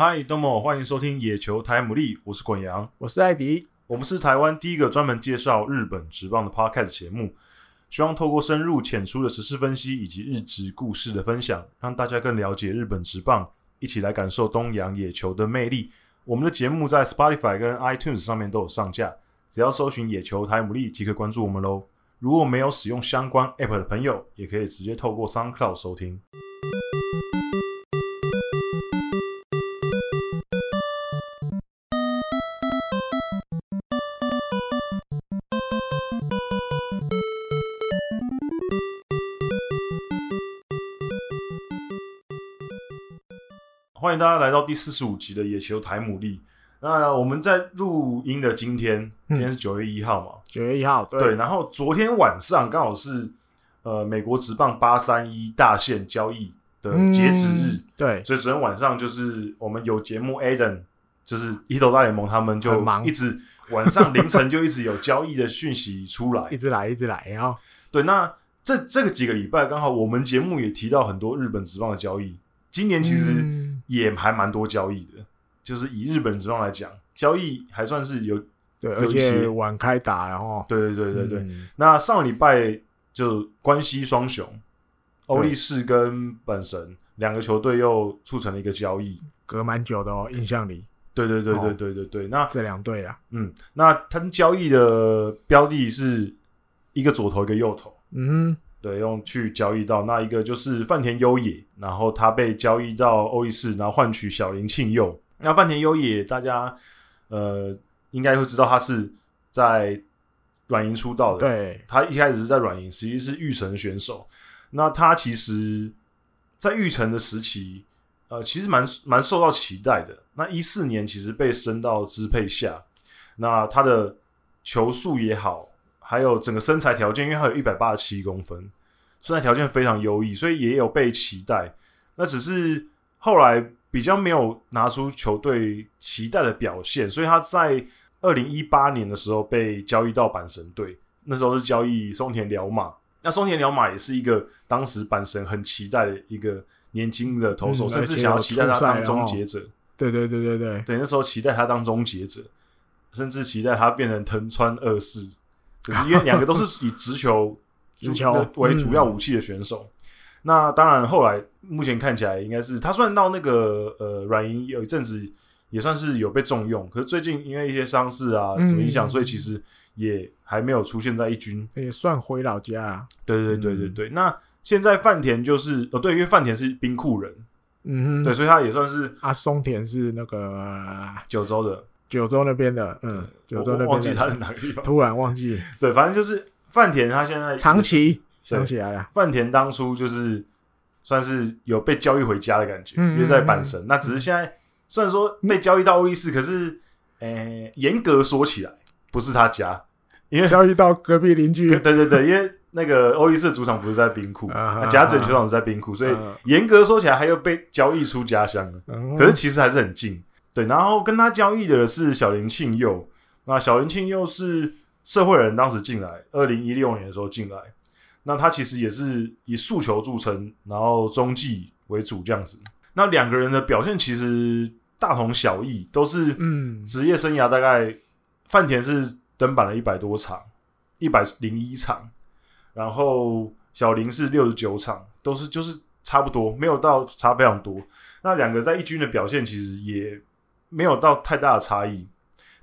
嗨，东某，欢迎收听野球台姆利，我是滚羊，我是艾迪，我们是台湾第一个专门介绍日本职棒的 Podcast 节目，希望透过深入浅出的时事分析以及日职故事的分享，让大家更了解日本职棒，一起来感受东洋野球的魅力。我们的节目在 Spotify 跟 iTunes 上面都有上架，只要搜寻野球台姆利即可关注我们喽。如果没有使用相关 App 的朋友，也可以直接透过 SoundCloud 收听。欢迎大家来到第四十五集的野球台姆利。那我们在录音的今天，今天是九月一号嘛？九月一号，对，对。然后昨天晚上刚好是呃美国职棒八三一大线交易的截止日，嗯，对。所以昨天晚上就是我们有节目，Adam 就是一头大联盟他们就一直晚上凌晨就一直有交易的讯息出来，一直来，一直来。然后对，那这这个几个礼拜刚好我们节目也提到很多日本职棒的交易，今年其实也还蛮多交易的。嗯就是以日本职棒来讲，交易还算是有对，而且晚开打，然后对对对对对。嗯、那上个礼拜就关西双雄，欧力士跟本神两个球队又促成了一个交易，隔蛮久的哦，印象里。对对对对对对对。那这两队啊，嗯，那他们交易的标的是一个左投一个右投，嗯哼，对，用去交易到那一个就是饭田优野，然后他被交易到欧力士，然后换取小林庆佑。那饭田优野，大家呃应该会知道，他是在软银出道的。对，他一开始是在软银，实际是玉成选手。那他其实，在玉成的时期，呃，其实蛮蛮受到期待的。那一四年其实被升到支配下，那他的球速也好，还有整个身材条件，因为他有一百八十七公分，身材条件非常优异，所以也有被期待。那只是后来。比较没有拿出球队期待的表现，所以他在二零一八年的时候被交易到阪神队，那时候是交易松田辽马。那松田辽马也是一个当时阪神很期待的一个年轻的投手，嗯、甚至想要期待他当终结者。对对对对对，对，那时候期待他当终结者，甚至期待他变成藤川二世，就是因为 两个都是以直球 直球为主要武器的选手。嗯那当然，后来目前看起来应该是他算到那个呃软银有一阵子也算是有被重用，可是最近因为一些伤势啊什么影响，嗯、所以其实也还没有出现在一军，也算回老家。啊。对对对对对。嗯、那现在饭田就是哦，对，因为饭田是兵库人，嗯哼，对，所以他也算是阿松田是那个九州的，九州那边的，嗯，九州那边忘记他是哪个地方，突然忘记。对，反正就是饭田他现在长崎。想起来了，饭田当初就是算是有被交易回家的感觉，嗯、因为在阪神。嗯、那只是现在虽然说被交易到欧力士，可是，严格说起来不是他家，因为交易到隔壁邻居。对对对，因为那个欧力士主场不是在兵库，甲子园球场是在兵库，所以严格说起来还要被交易出家乡。嗯、可是其实还是很近。对，然后跟他交易的是小林庆佑，那小林庆佑是社会人，当时进来，二零一六年的时候进来。那他其实也是以速球著称，然后中继为主这样子。那两个人的表现其实大同小异，都是嗯，职业生涯大概饭田是登板了一百多场，一百零一场，然后小林是六十九场，都是就是差不多，没有到差非常多。那两个在一军的表现其实也没有到太大的差异，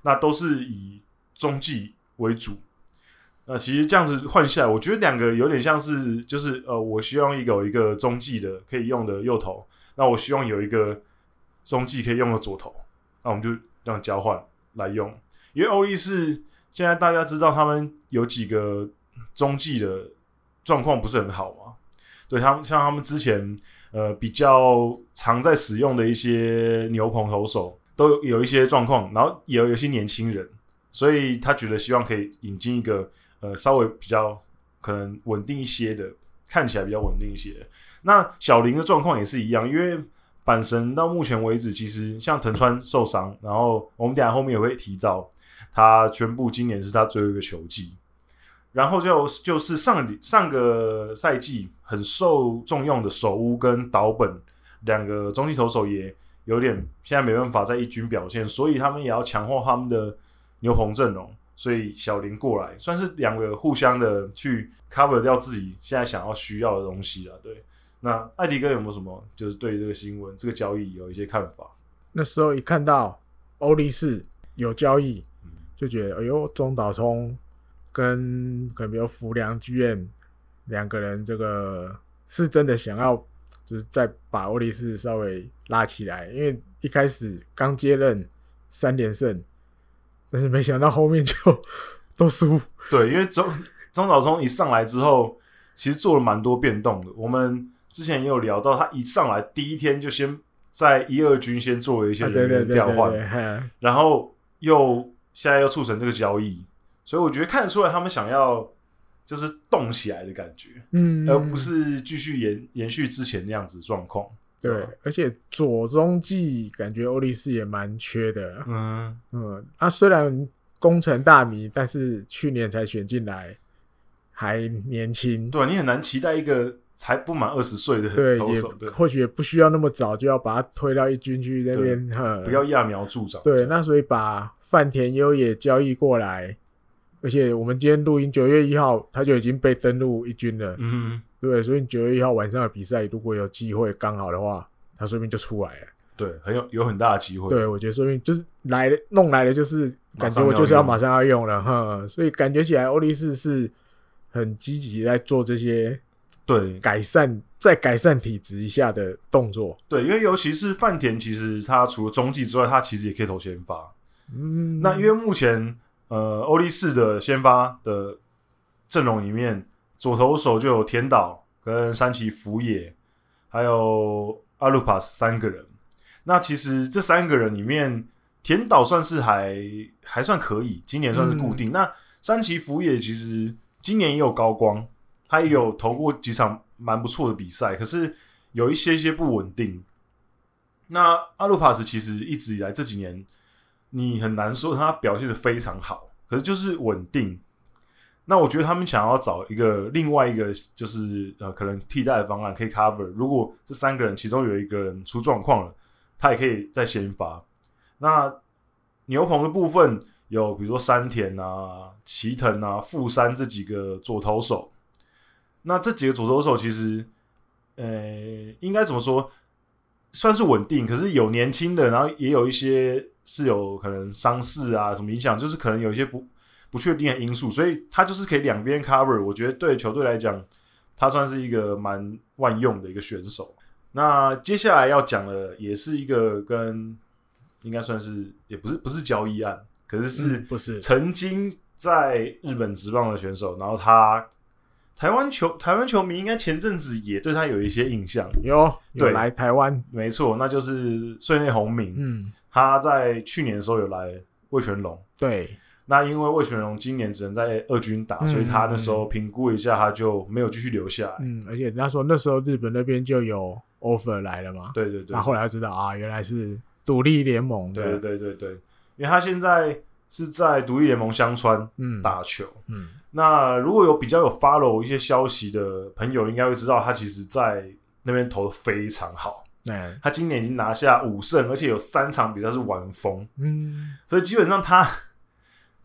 那都是以中继为主。那其实这样子换下来，我觉得两个有点像是，就是呃，我希望一个有一个中继的可以用的右投，那我希望有一个中继可以用的左投，那我们就这样交换来用。因为欧力士现在大家知道他们有几个中继的状况不是很好嘛，对他们像他们之前呃比较常在使用的一些牛棚投手都有一些状况，然后也有一些年轻人，所以他觉得希望可以引进一个。呃，稍微比较可能稳定一些的，看起来比较稳定一些。那小林的状况也是一样，因为阪神到目前为止，其实像藤川受伤，然后我们等下后面也会提到，他宣布今年是他最后一个球季，然后就就是上上个赛季很受重用的首屋跟岛本两个中继投手也有点现在没办法在一军表现，所以他们也要强化他们的牛棚阵容。所以小林过来，算是两个互相的去 cover 掉自己现在想要需要的东西了。对，那艾迪哥有没有什么就是对这个新闻、这个交易有一些看法？那时候一看到欧力士有交易，就觉得哎呦，中岛聪跟可能比如福良剧院两个人，这个是真的想要，就是再把欧力士稍微拉起来，因为一开始刚接任三连胜。但是没想到后面就都输。对，因为中中岛聪一上来之后，其实做了蛮多变动的。我们之前也有聊到，他一上来第一天就先在一二军先做了一些人员调换，然后又现在又促成这个交易，所以我觉得看得出来他们想要就是动起来的感觉，嗯，而不是继续延延续之前那样子状况。对，而且左中继感觉欧力士也蛮缺的。嗯嗯，他、啊、虽然功成大名，但是去年才选进来，还年轻。对，你很难期待一个才不满二十岁的投手。对，或许也不需要那么早就要把他推到一军去那边，不要揠苗助长。对，那所以把饭田优也交易过来，而且我们今天录音九月一号，他就已经被登录一军了。嗯。对，所以九月一号晚上的比赛，如果有机会刚好的话，他说不定就出来了。对，很有有很大的机会。对，我觉得说不定就是来了，弄来了就是感觉我就是要马上要用了哈。所以感觉起来欧力士是很积极在做这些对改善，再改善体质一下的动作。对，因为尤其是饭田，其实他除了中继之外，他其实也可以投先发。嗯，那因为目前呃欧力士的先发的阵容里面。左投手就有田岛跟山崎福也，还有阿鲁帕斯三个人。那其实这三个人里面，田岛算是还还算可以，今年算是固定。嗯、那山崎福也其实今年也有高光，他也有投过几场蛮不错的比赛，可是有一些些不稳定。那阿鲁帕斯其实一直以来这几年，你很难说他表现的非常好，可是就是稳定。那我觉得他们想要找一个另外一个，就是呃，可能替代的方案可以 cover。如果这三个人其中有一个人出状况了，他也可以再先发。那牛棚的部分有，比如说山田啊、齐藤啊、富山这几个左投手。那这几个左投手其实，呃，应该怎么说，算是稳定，可是有年轻的，然后也有一些是有可能伤势啊什么影响，就是可能有一些不。不确定的因素，所以他就是可以两边 cover。我觉得对球队来讲，他算是一个蛮万用的一个选手。那接下来要讲的也是一个跟应该算是也不是不是交易案，可是是不是曾经在日本职棒的选手，然后他台湾球台湾球迷应该前阵子也对他有一些印象，有对来台湾，没错，那就是穗内宏明。嗯，他在去年的时候有来味全龙，对。那因为味全龙今年只能在二军打，嗯、所以他那时候评估一下，他就没有继续留下来。嗯，而且人家说那时候日本那边就有 offer 来了嘛。对对对。那后来才知道啊，原来是独立联盟。对对对对，因为他现在是在独立联盟香川打球。嗯。嗯，那如果有比较有 follow 一些消息的朋友，应该会知道他其实在那边投的非常好。嗯。他今年已经拿下五胜，而且有三场比赛是完封。嗯。所以基本上他。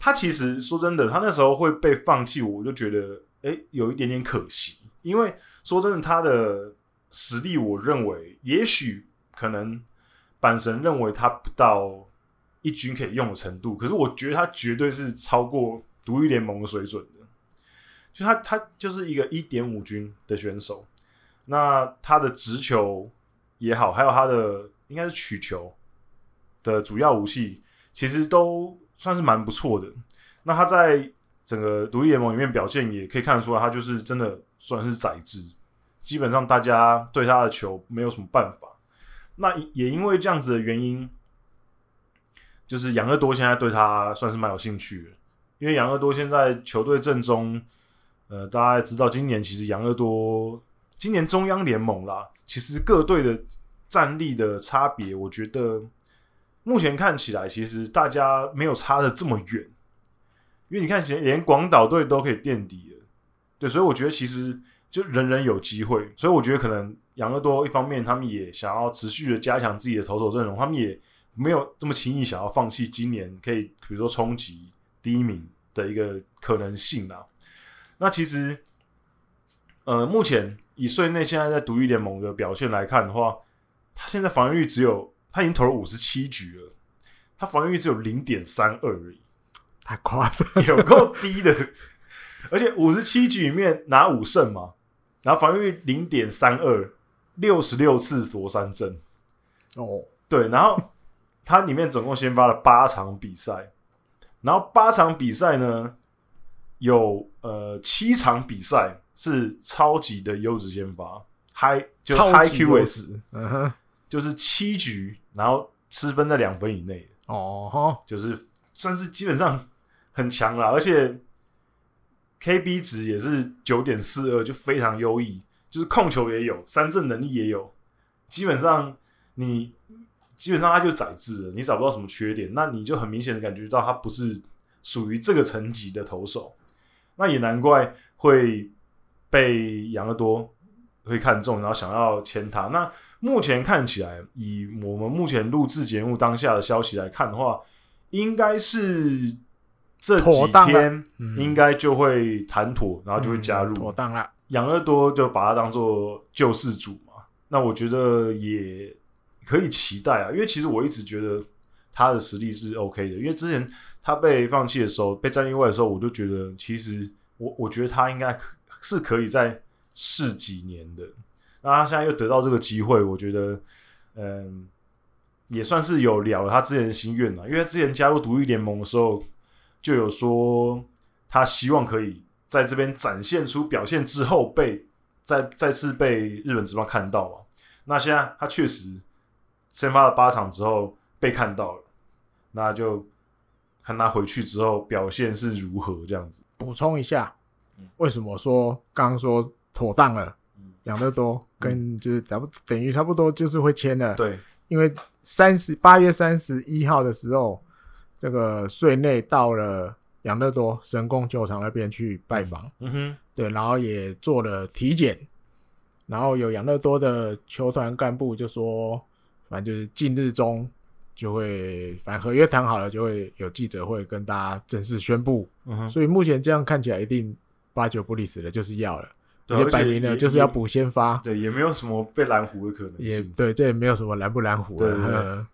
他其实说真的，他那时候会被放弃，我就觉得哎，有一点点可惜。因为说真的，他的实力，我认为也许可能阪神认为他不到一军可以用的程度，可是我觉得他绝对是超过独立联盟的水准的。就他，他就是一个一点五军的选手。那他的直球也好，还有他的应该是曲球的主要武器，其实都。算是蛮不错的。那他在整个独立联盟里面表现，也可以看得出来，他就是真的算是宰制。基本上大家对他的球没有什么办法。那也因为这样子的原因，就是养乐多现在对他算是蛮有兴趣的。因为养乐多现在球队阵中，呃，大家知道，今年其实养乐多今年中央联盟啦，其实各队的战力的差别，我觉得。目前看起来，其实大家没有差得这么远，因为你看，连连广岛队都可以垫底了，对，所以我觉得其实就人人有机会，所以我觉得可能养乐多一方面他们也想要持续的加强自己的投手阵容，他们也没有这么轻易想要放弃今年可以比如说冲击第一名的一个可能性啊。那其实，呃，目前以税内现在在独立联盟的表现来看的话，他现在防御率只有他已经投了五十七局了，他防御率只有零点三二而已，太夸张，有够低的。而且五十七局里面拿五胜嘛，然后防御率零点三二，六十六次夺三振。哦，对，然后他里面总共先发了八场比赛，然后八场比赛呢，有呃七场比赛是超级的优质先发，high 就 high QS，嗯哼，就是七局，然后失分在两分以内。哦。哈，就是算是基本上很强了，而且。KB 值也是九点四二，就非常优异，就是控球也有，三振能力也有，基本上你基本上他就宰制了，你找不到什么缺点，那你就很明显的感觉到他不是属于这个层级的投手，那也难怪会被养乐多会看中，然后想要签他。那目前看起来，以我们目前录制节目当下的消息来看的话，应该是。这几天应该就会谈妥，然后就会加入。妥当了，养乐多就把他当做救世主嘛。那我觉得也可以期待啊，因为其实我一直觉得他的实力是 OK 的。因为之前他被放弃的时候，被战力外的时候，我就觉得其实我我觉得他应该是可以再试几年的。那他现在又得到这个机会，我觉得嗯，也算是有了他之前的心愿了。因为他之前加入独立联盟的时候。就有说他希望可以在这边展现出表现之后被再再次被日本职棒看到啊？那现在他确实先发了八场之后被看到了，那就看他回去之后表现是如何这样子。补充一下，为什么说刚刚说妥当了？养乐多跟就是等等于差不多就是会签了。对，因为三十八月三十一号的时候。这个税内到了养乐多神宫球场那边去拜访，嗯。哼，对，然后也做了体检，然后有养乐多的球团干部就说，反正就是近日中就会，反正合约谈好了就会有记者会跟大家正式宣布，嗯，所以目前这样看起来一定八九不离十的，就是要了，对而且摆明了就是要补先发，对，也没有什么被拦胡的可能性，也对，这也没有什么拦不拦胡的。对对对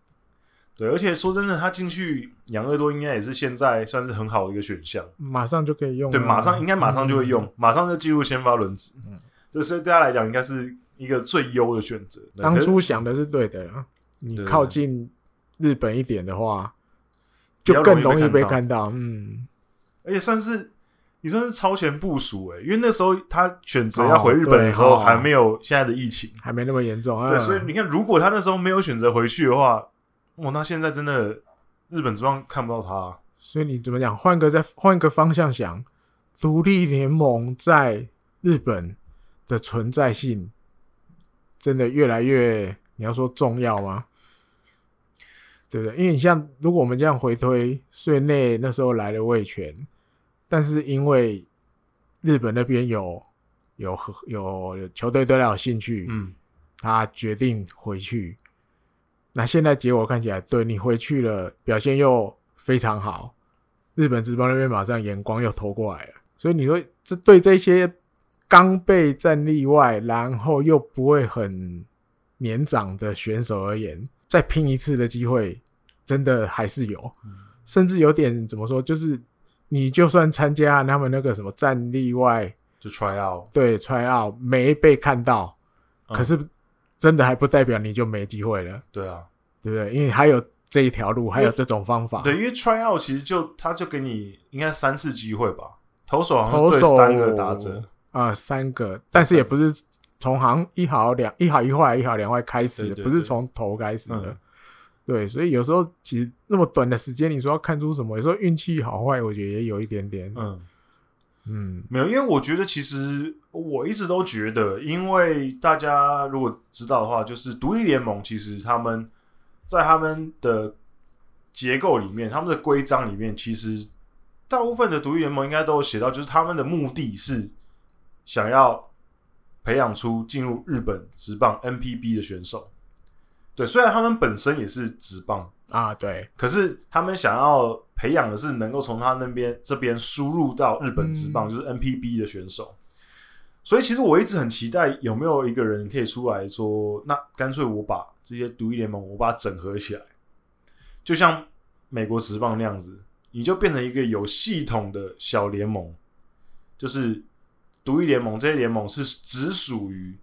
对，而且说真的，他进去养乐多应该也是现在算是很好的一个选项，马上就可以用。对，马上应该马上就会用，嗯、马上就进入先发轮值。嗯，这所以对他来讲应该是一个最优的选择。当初想的是对的，你靠近日本一点的话，就更容易被看到。嗯，而且算是你算是超前部署诶，因为那时候他选择要回日本的时候还没有现在的疫情，还没那么严重啊。对，所以你看，如果他那时候没有选择回去的话。哦，那现在真的日本职棒看不到他，啊，所以你怎么讲？换个再换个方向想，独立联盟在日本的存在性真的越来越，你要说重要吗？对不对？因为你像如果我们这样回推，税内那时候来了味全，但是因为日本那边有有有，有球队对他有兴趣，嗯，他决定回去。那现在结果看起来，对你回去了，表现又非常好，日本职棒那边马上眼光又投过来了，所以你说这对这些刚被战例外，然后又不会很年长的选手而言，再拼一次的机会，真的还是有，甚至有点怎么说，就是你就算参加他们那个什么战例外，就 try out，对 try out 没被看到，可是。真的还不代表你就没机会了，对啊，对不对？因为还有这一条路，还有这种方法。对，因为 try out 其实就他就给你应该三次机会吧，投手好像对三个打者啊、呃，三个，但是也不是从行一好两一好一坏一好两坏开始，对对对，不是从头开始的。嗯、对，所以有时候其实那么短的时间，你说要看出什么？有时候运气好坏，我觉得也有一点点。嗯。嗯，没有，因为我觉得其实我一直都觉得，因为大家如果知道的话，就是独立联盟其实他们在他们的结构里面，他们的规章里面，其实大部分的独立联盟应该都有写到，就是他们的目的是想要培养出进入日本职棒 NPB 的选手。对，虽然他们本身也是职棒啊，对，可是他们想要培养的是能够从他那边这边输入到日本职棒，嗯、就是 NPB 的选手。所以其实我一直很期待有没有一个人可以出来说，那干脆我把这些独立联盟我把它整合起来，就像美国职棒那样子，你就变成一个有系统的小联盟，就是独立联盟这些联盟是只属于。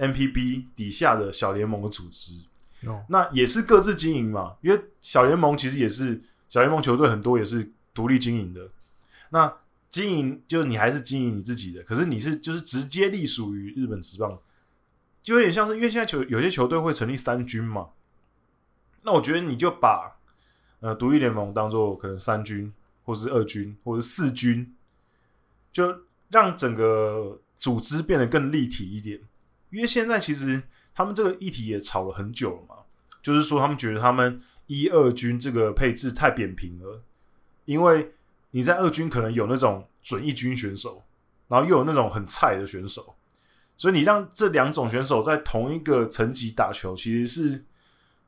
NPB 底下的小联盟的组织，哦、那也是各自经营嘛。因为小联盟其实也是小联盟球队很多也是独立经营的。那经营就你还是经营你自己的，可是你是就是直接隶属于日本职棒，就有点像是因为现在球有些球队会成立三军嘛。那我觉得你就把呃独立联盟当做可能三军，或是二军，或是四军，就让整个组织变得更立体一点。因为现在其实他们这个议题也吵了很久了嘛，就是说他们觉得他们一二军这个配置太扁平了，因为你在二军可能有那种准一军选手，然后又有那种很菜的选手，所以你让这两种选手在同一个层级打球，其实是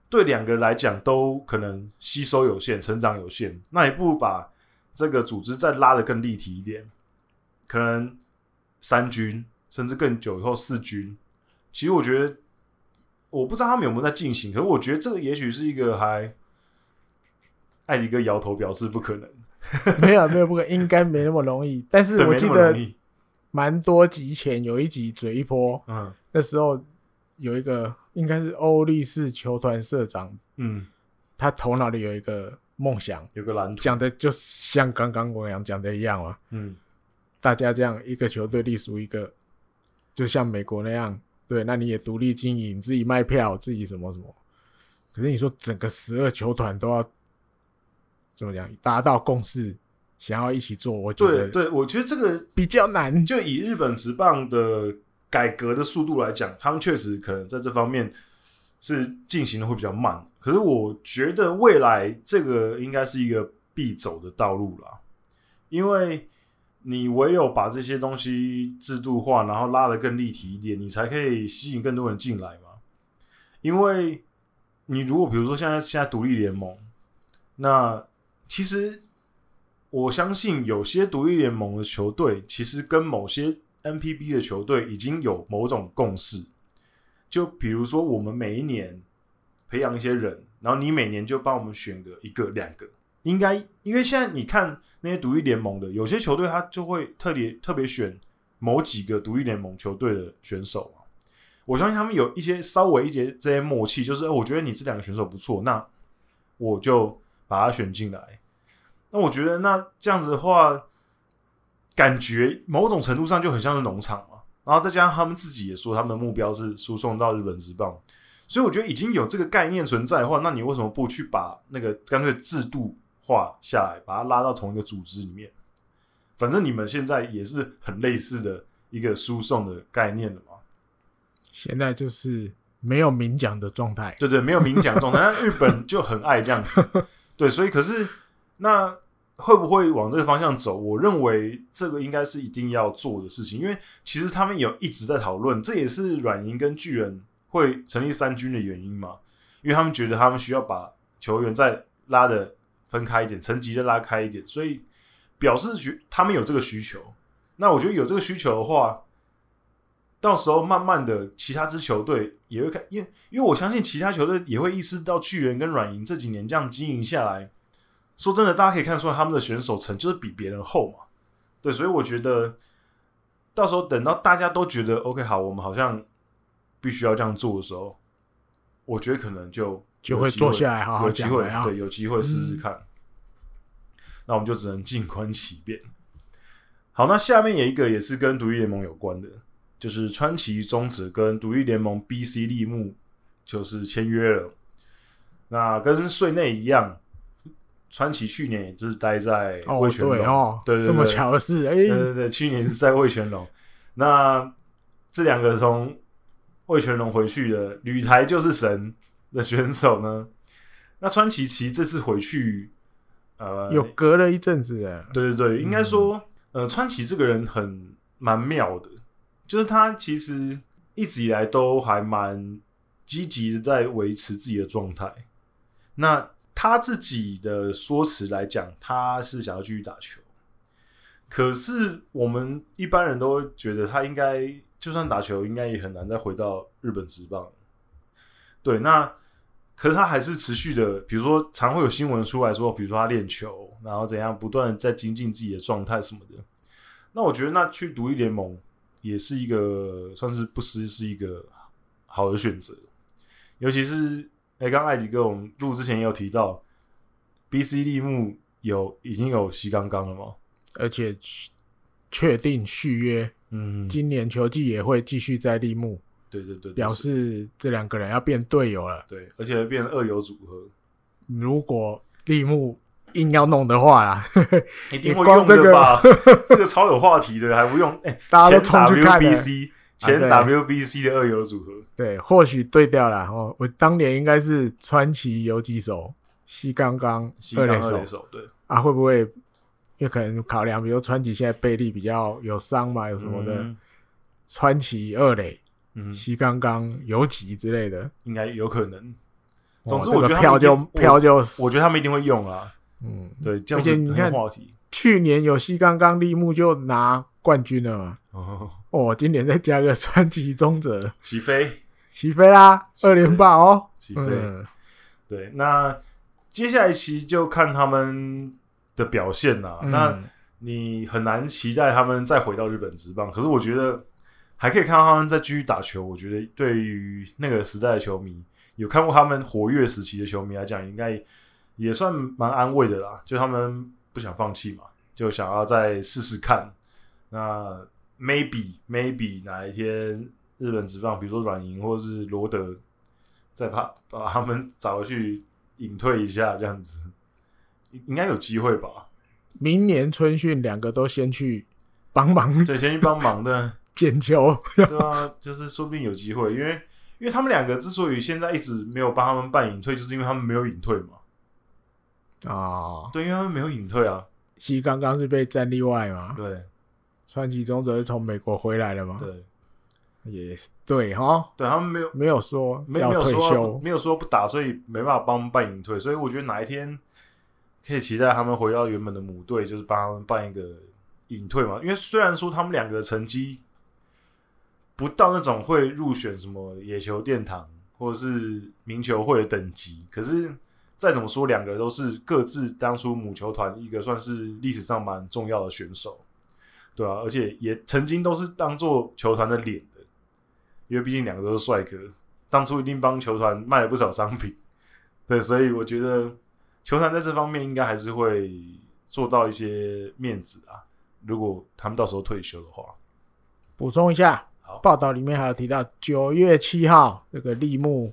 对两个人来讲都可能吸收有限、成长有限。那也不如把这个组织再拉得更立体一点，可能三军甚至更久以后四军。其实我觉得，我不知道他们有没有在进行，可是我觉得这个也许是一个还，艾迪哥摇头表示不可能，没有没有不可能，应该没那么容易。但是我记得蛮多集前有一集嘴一波，嗯，那时候有一个应该是欧力士球团社长，嗯，他头脑里有一个梦想，有个蓝图，讲的就像刚刚我讲讲的一样嘛，嗯，大家这样一个球队隶属一个，就像美国那样。对，那你也独立经营，自己卖票，自己什么什么。可是你说整个十二球团都要怎么讲达到共识，想要一起做，我觉得对，对，我觉得这个比较难。就以日本职棒的改革的速度来讲，他们确实可能在这方面是进行的会比较慢。可是我觉得未来这个应该是一个必走的道路啦，因为。你唯有把这些东西制度化，然后拉得更立体一点，你才可以吸引更多人进来嘛。因为你如果比如说现在现在独立联盟，那其实我相信有些独立联盟的球队，其实跟某些 NPB 的球队已经有某种共识。就比如说我们每一年培养一些人，然后你每年就帮我们选个一个两个。应该，因为现在你看那些独立联盟的，有些球队他就会特别特别选某几个独立联盟球队的选手嘛。我相信他们有一些稍微一些这些默契，就是我觉得你这两个选手不错，那我就把他选进来。那我觉得那这样子的话，感觉某种程度上就很像是农场嘛。然后再加上他们自己也说，他们的目标是输送到日本职棒，所以我觉得已经有这个概念存在的话，那你为什么不去把那个干脆制度画下来，把它拉到同一个组织里面。反正你们现在也是很类似的一个输送的概念了嘛。现在就是没有明讲的状态，对对，没有明讲状态。那日本就很爱这样子，对，所以可是那会不会往这个方向走？我认为这个应该是一定要做的事情，因为其实他们有一直在讨论，这也是软银跟巨人会成立三军的原因嘛，因为他们觉得他们需要把球员再拉的。分开一点，层级再拉开一点，所以表示觉他们有这个需求。那我觉得有这个需求的话，到时候慢慢的，其他支球队也会看，因为因为我相信其他球队也会意识到巨人跟软银这几年这样经营下来，说真的，大家可以看出来他们的选手层就是比别人厚嘛。对，所以我觉得到时候等到大家都觉得 OK 好，我们好像必须要这样做的时候，我觉得可能就。就会坐下来好好讲，有机会对，有机会试试看。嗯、那我们就只能静观其变。好，那下面有一个也是跟独立联盟有关的，就是川崎宗子跟独立联盟 BC 立木就是签约了。那跟穗内一样，川崎去年也是待在味全龙哦，对，对，对，对，这么巧的事，哎，对对对，去年是在味全龙。那这两个从味全龙回去的旅台就是神的选手呢？那川崎其实这次回去，呃，有隔了一阵子哎。对对对，应该说，嗯、呃，川崎这个人很蛮妙的，就是他其实一直以来都还蛮积极的在维持自己的状态。那他自己的说辞来讲，他是想要继续打球。可是我们一般人都会觉得他应该就算打球，应该也很难再回到日本职棒。对，那可是他还是持续的，比如说常会有新闻出来说，比如说他练球，然后怎样不断在精进自己的状态什么的。那我觉得那去独立联盟也是一个算是不失是一个好的选择，尤其是。哎，刚刚艾迪哥，我们录之前也有提到，BC 立木有已经有西刚刚了吗？而且确定续约，嗯，今年球季也会继续在立木。对对对，表示这两个人要变队友了。对，而且会变二游组合。如果立木硬要弄的话啦，一定会用的吧？这个超有话题的，还不用？哎，大家都冲去看 BC。前 WBC 的二游组合，对，或许对掉了哦。我当年应该是川崎游击手西刚刚二垒手，对啊，会不会？因为可能考量，比如川崎现在背力比较有伤嘛，有什么的，嗯、川崎二垒，嗯，西刚刚游击之类的，应该有可能。总之，我觉得票就票就，我觉得他们一定会用啊。嗯，对，这样子很有话题。去年有西刚刚立木就拿冠军了嘛。哦，哦，今年再加个川崎宗泽起飞，起飞啦，二连霸哦，起飞。嗯、对，那接下来其实就看他们的表现啦。嗯、那你很难期待他们再回到日本职棒，可是我觉得还可以看到他们在继续打球。我觉得对于那个时代的球迷，有看过他们活跃时期的球迷来讲，应该也算蛮安慰的啦。就他们不想放弃嘛，就想要再试试看。那 maybe maybe 哪一天日本职棒，比如说软银或是罗德，再把把他们找回去隐退一下，这样子应该有机会吧？明年春训两个都先去帮忙，对，先去帮忙的捡球，对啊，就是说不定有机会，因为因为他们两个之所以现在一直没有帮他们办隐退，就是因为他们没有隐退嘛。啊、哦，对，因为他们没有隐退啊。西刚刚是被战例外嘛？对。川崎宗则是从美国回来了嘛？对，也是对哈。对他们没有没有说没有说没有说不打，所以没办法帮他们办隐退。所以我觉得哪一天可以期待他们回到原本的母队，就是帮他们办一个隐退嘛。因为虽然说他们两个的成绩不到那种会入选什么野球殿堂或者是名球会的等级，可是再怎么说，两个都是各自当初母球团一个算是历史上蛮重要的选手。对啊，而且也曾经都是当做球团的脸的，因为毕竟两个都是帅哥，当初一定帮球团卖了不少商品。对，所以我觉得球团在这方面应该还是会做到一些面子啊。如果他们到时候退休的话，补充一下，报道里面还有提到九月七号这个立木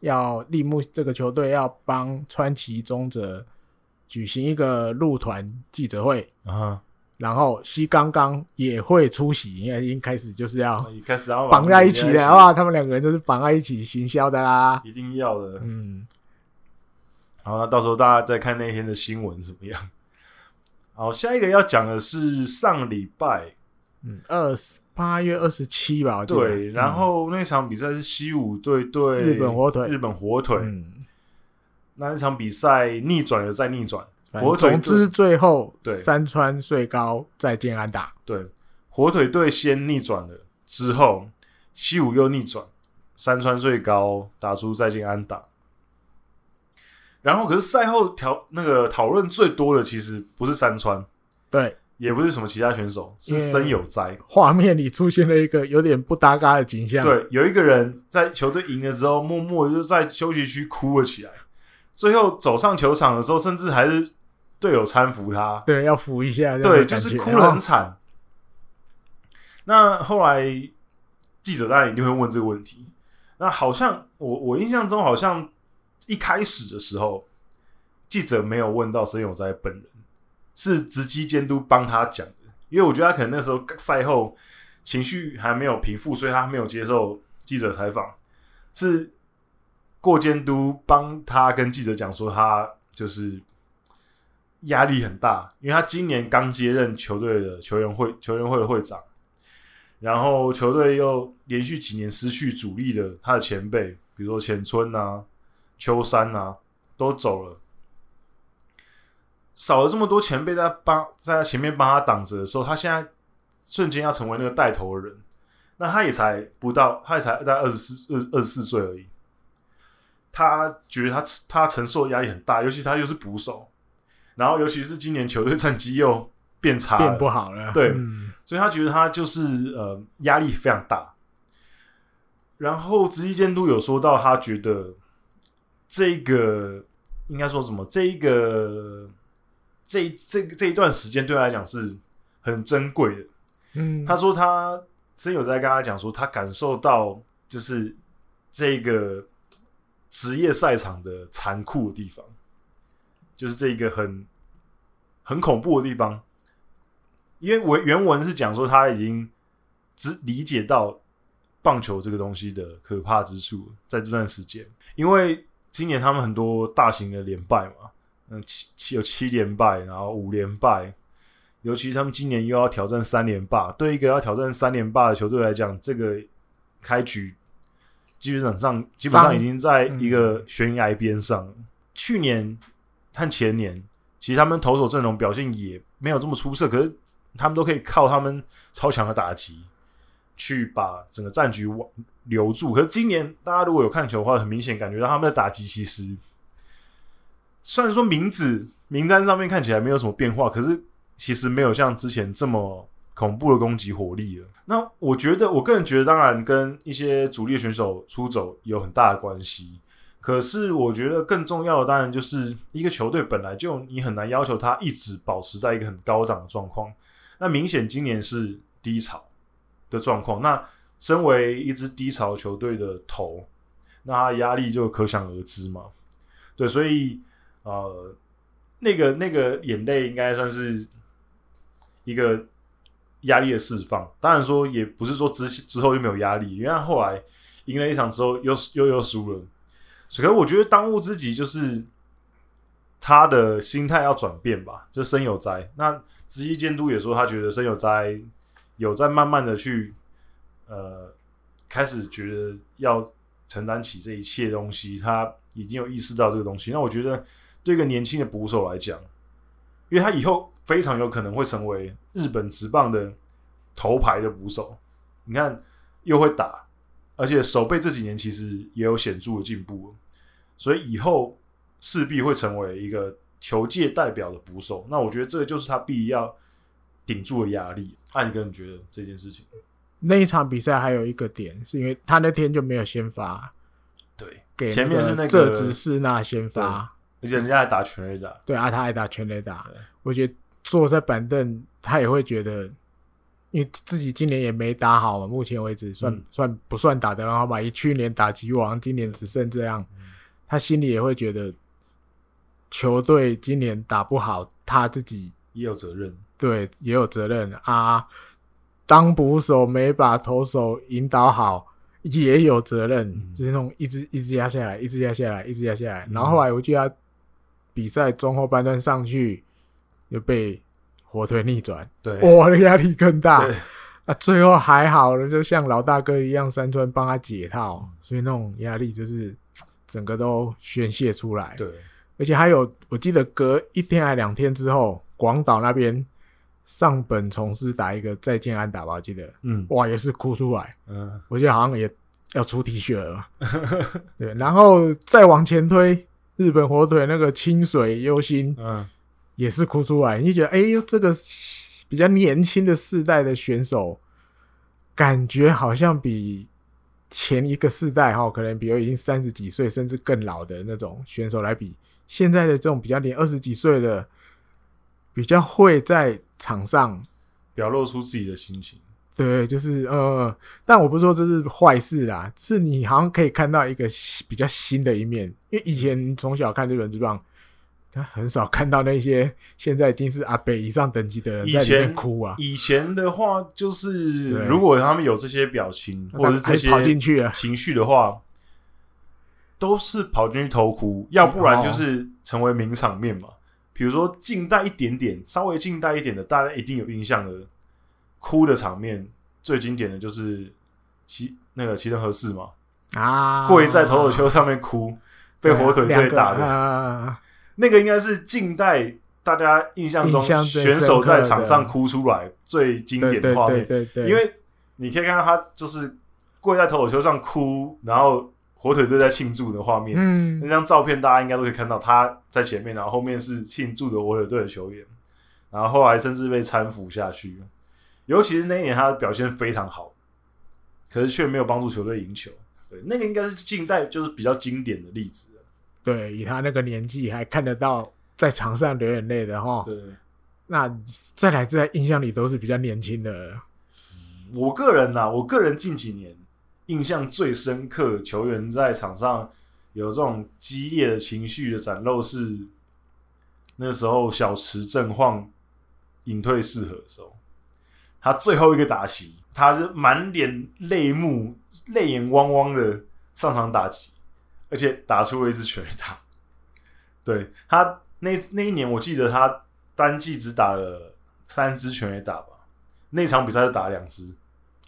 要立木这个球队要帮川崎宗则举行一个入团记者会啊。然后西刚刚也会出席，因为已经开始就是要开始要绑在一起的话，他们两个人就是绑在一起行销的啦，一定要的。嗯，好，那到时候大家再看那天的新闻怎么样？好，下一个要讲的是上礼拜，嗯，二十八月二十七吧，对。然后那场比赛是西武队对日本火腿，日本火腿。嗯，那一场比赛逆转了再逆转。火腿总之最后对山川最高再见安打。对，火腿队先逆转了，之后西武又逆转，山川最高打出再见安打。然后可是赛后调那个讨论最多的其实不是山川，对，也不是什么其他选手，是森有哉。画面里出现了一个有点不搭嘎的景象，对，有一个人在球队赢了之后，默默就在休息区哭了起来，最后走上球场的时候，甚至还是。队友搀扶他，对，要扶一下，对，就是哭得很惨。哦、那后来记者当然一定会问这个问题。那好像我我印象中，好像一开始的时候，记者没有问到森有哉本人，是直击监督帮他讲的。因为我觉得他可能那时候赛后情绪还没有平复，所以他没有接受记者采访。是过监督帮他跟记者讲说，他就是。压力很大，因为他今年刚接任球队的球员会球员会的会长，然后球队又连续几年失去主力的他的前辈，比如说前村啊、秋山啊，都走了，少了这么多前辈在帮在他前面帮他挡着的时候，他现在瞬间要成为那个带头的人，那他也才不到，他也才在二十四二二十四岁而已，他觉得他他承受的压力很大，尤其是他又是捕手，然后尤其是今年球队战绩又变差，变不好了，对。嗯所以他觉得他就是呃压力非常大，然后职业监督有说到，他觉得这个应该说什么？这一个这这这一段时间对他来讲是很珍贵的。嗯，他说他真有在跟他讲说，他感受到就是这个职业赛场的残酷的地方，就是这个很很恐怖的地方。因为文原文是讲说他已经只理解到棒球这个东西的可怕之处，在这段时间，因为今年他们很多大型的连败嘛，嗯，七七有七连败，然后五连败，尤其是他们今年又要挑战三连霸，对一个要挑战三连霸的球队来讲，这个开局基本上基本上已经在一个悬崖边上。嗯、去年和前年，其实他们投手阵容表现也没有这么出色，可是。他们都可以靠他们超强的打击去把整个战局留住。可是今年大家如果有看球的话，很明显感觉到他们的打击其实虽然说名字名单上面看起来没有什么变化，可是其实没有像之前这么恐怖的攻击火力了。那我觉得，我个人觉得，当然跟一些主力选手出走有很大的关系。可是我觉得更重要的，当然就是一个球队本来就你很难要求他一直保持在一个很高档的状况。那明显今年是低潮的状况。那身为一支低潮球队的头，那压力就可想而知嘛。对，所以呃，那个那个眼泪应该算是一个压力的释放。当然说也不是说之之后就没有压力，因为他后来赢了一场之后又又又输了。所以我觉得当务之急就是他的心态要转变吧，就森友哉那。职业监督也说，他觉得森友哉有在慢慢的去，呃，开始觉得要承担起这一切东西，他已经有意识到这个东西。那我觉得，对一个年轻的捕手来讲，因为他以后非常有可能会成为日本职棒的头牌的捕手。你看，又会打，而且守备这几年其实也有显著的进步，所以以后势必会成为一个。球界代表的捕手，那我觉得这就是他必要顶住的压力。艾迪哥，你觉得这件事情？那一场比赛还有一个点，是因为他那天就没有先发，对，给前面是那个这只是那先发，而且人家还打全垒打，对啊，他还打全垒打。我觉得坐在板凳，他也会觉得，因为自己今年也没打好嘛，目前为止算、嗯、算不算打得很好吧？以去年打击王，今年只剩这样，嗯、他心里也会觉得。球队今年打不好，他自己也有责任。对，也有责任啊。当捕手没把投手引导好，也有责任。嗯、就是那种一直一直压下来，一直压下来，一直压下来。嗯、然后后来我记得他比赛中后半段上去，又被火腿逆转。对，我的压力更大。对啊，最后还好了，就像老大哥一样，山川帮他解套，所以那种压力就是整个都宣泄出来。对。而且还有，我记得隔一天还两天之后，广岛那边上本重司打一个再见安打吧，我记得，嗯，哇，也是哭出来，嗯，我记得好像也要出 T 恤了，对，然后再往前推，日本火腿那个清水优心，嗯，也是哭出来，你觉得，哎呦，这个比较年轻的世代的选手，感觉好像比。前一个世代哈，可能比如已经三十几岁甚至更老的那种选手来比，现在的这种比较年二十几岁的，比较会在场上表露出自己的心情。对，就是呃，但我不是说这是坏事啦，是你好像可以看到一个比较新的一面，因为以前从小看日本之棒。他很少看到那些现在已经是阿北以上等级的人在里面哭啊。以前的话，就是如果他们有这些表情或者是这些跑进去情绪的话，都是跑进去偷哭，要不然就是成为名场面嘛。比如说近代一点点，稍微近代一点的，大家一定有印象的哭的场面，最经典的就是齐那个齐藤和士嘛，啊，跪在投手丘上面哭，被火腿队打的，啊、那个应该是近代大家印象中选手在场上哭出来最经典的画面，对对对对，因为你可以看到他就是跪在投手丘上哭，然后火腿队在庆祝的画面，嗯，那张照片大家应该都可以看到他在前面，然后后面是庆祝的火腿队的球员，然后后来甚至被搀扶下去。尤其是那一年，他的表现非常好，可是却没有帮助球队赢球。对，那个应该是近代就是比较经典的例子。对，以他那个年纪还看得到在场上流眼泪的哈。对，那再来在印象里都是比较年轻的。我个人呐、啊，我个人近几年印象最深刻，球员在场上有这种激烈的情绪的展露是那时候小池正晃隐退适合的时候。他最后一个打席，他是满脸泪目、泪眼汪汪的上场打击，而且打出了一支全垒打。对，他那那一年，我记得他单季只打了三支全垒打吧，那场比赛就打了两支。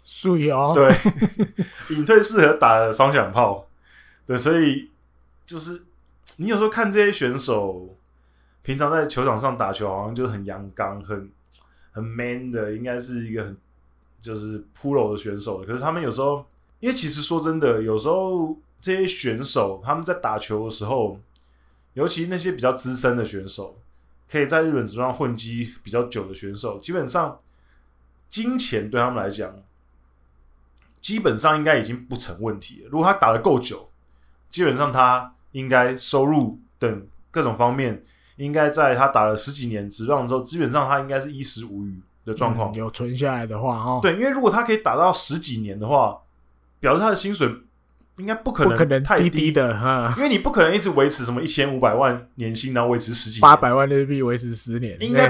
素哦，对，隐退适合打了双响炮。对，所以就是你有时候看这些选手，平常在球场上打球，好像就很阳刚、很。很 man 的，应该是一个很就是 pro 的选手。可是他们有时候，因为其实说真的，有时候这些选手他们在打球的时候，尤其那些比较资深的选手，可以在日本职棒混迹比较久的选手，基本上金钱对他们来讲，基本上应该已经不成问题了。如果他打得够久，基本上他应该收入等各种方面。应该在他打了十几年职棒之后，基本上他应该是衣食无虞的状况。嗯，有存下来的话，哦，对，因为如果他可以打到十几年的话，表示他的薪水应该不可能太低，的哈，因为你不可能一直维持什么一千五百万年薪，然后维持十几年八百万日币维持十年，应该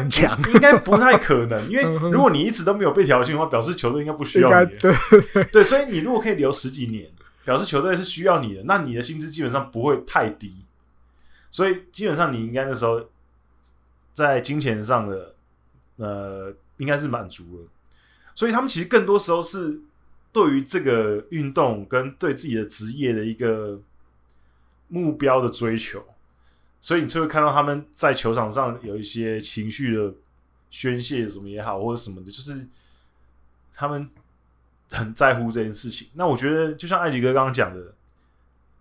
应该不太可能。因为 如果你一直都没有被调薪的话，表示球队应该不需要你。对 对，所以你如果可以留十几年，表示球队是需要你的，那你的薪资基本上不会太低。所以基本上你应该那时候在金钱上的呃应该是满足了，所以他们其实更多时候是对于这个运动跟对自己的职业的一个目标的追求，所以你就会看到他们在球场上有一些情绪的宣泄什么也好，或者什么的，就是他们很在乎这件事情。那我觉得就像艾迪哥刚刚讲的。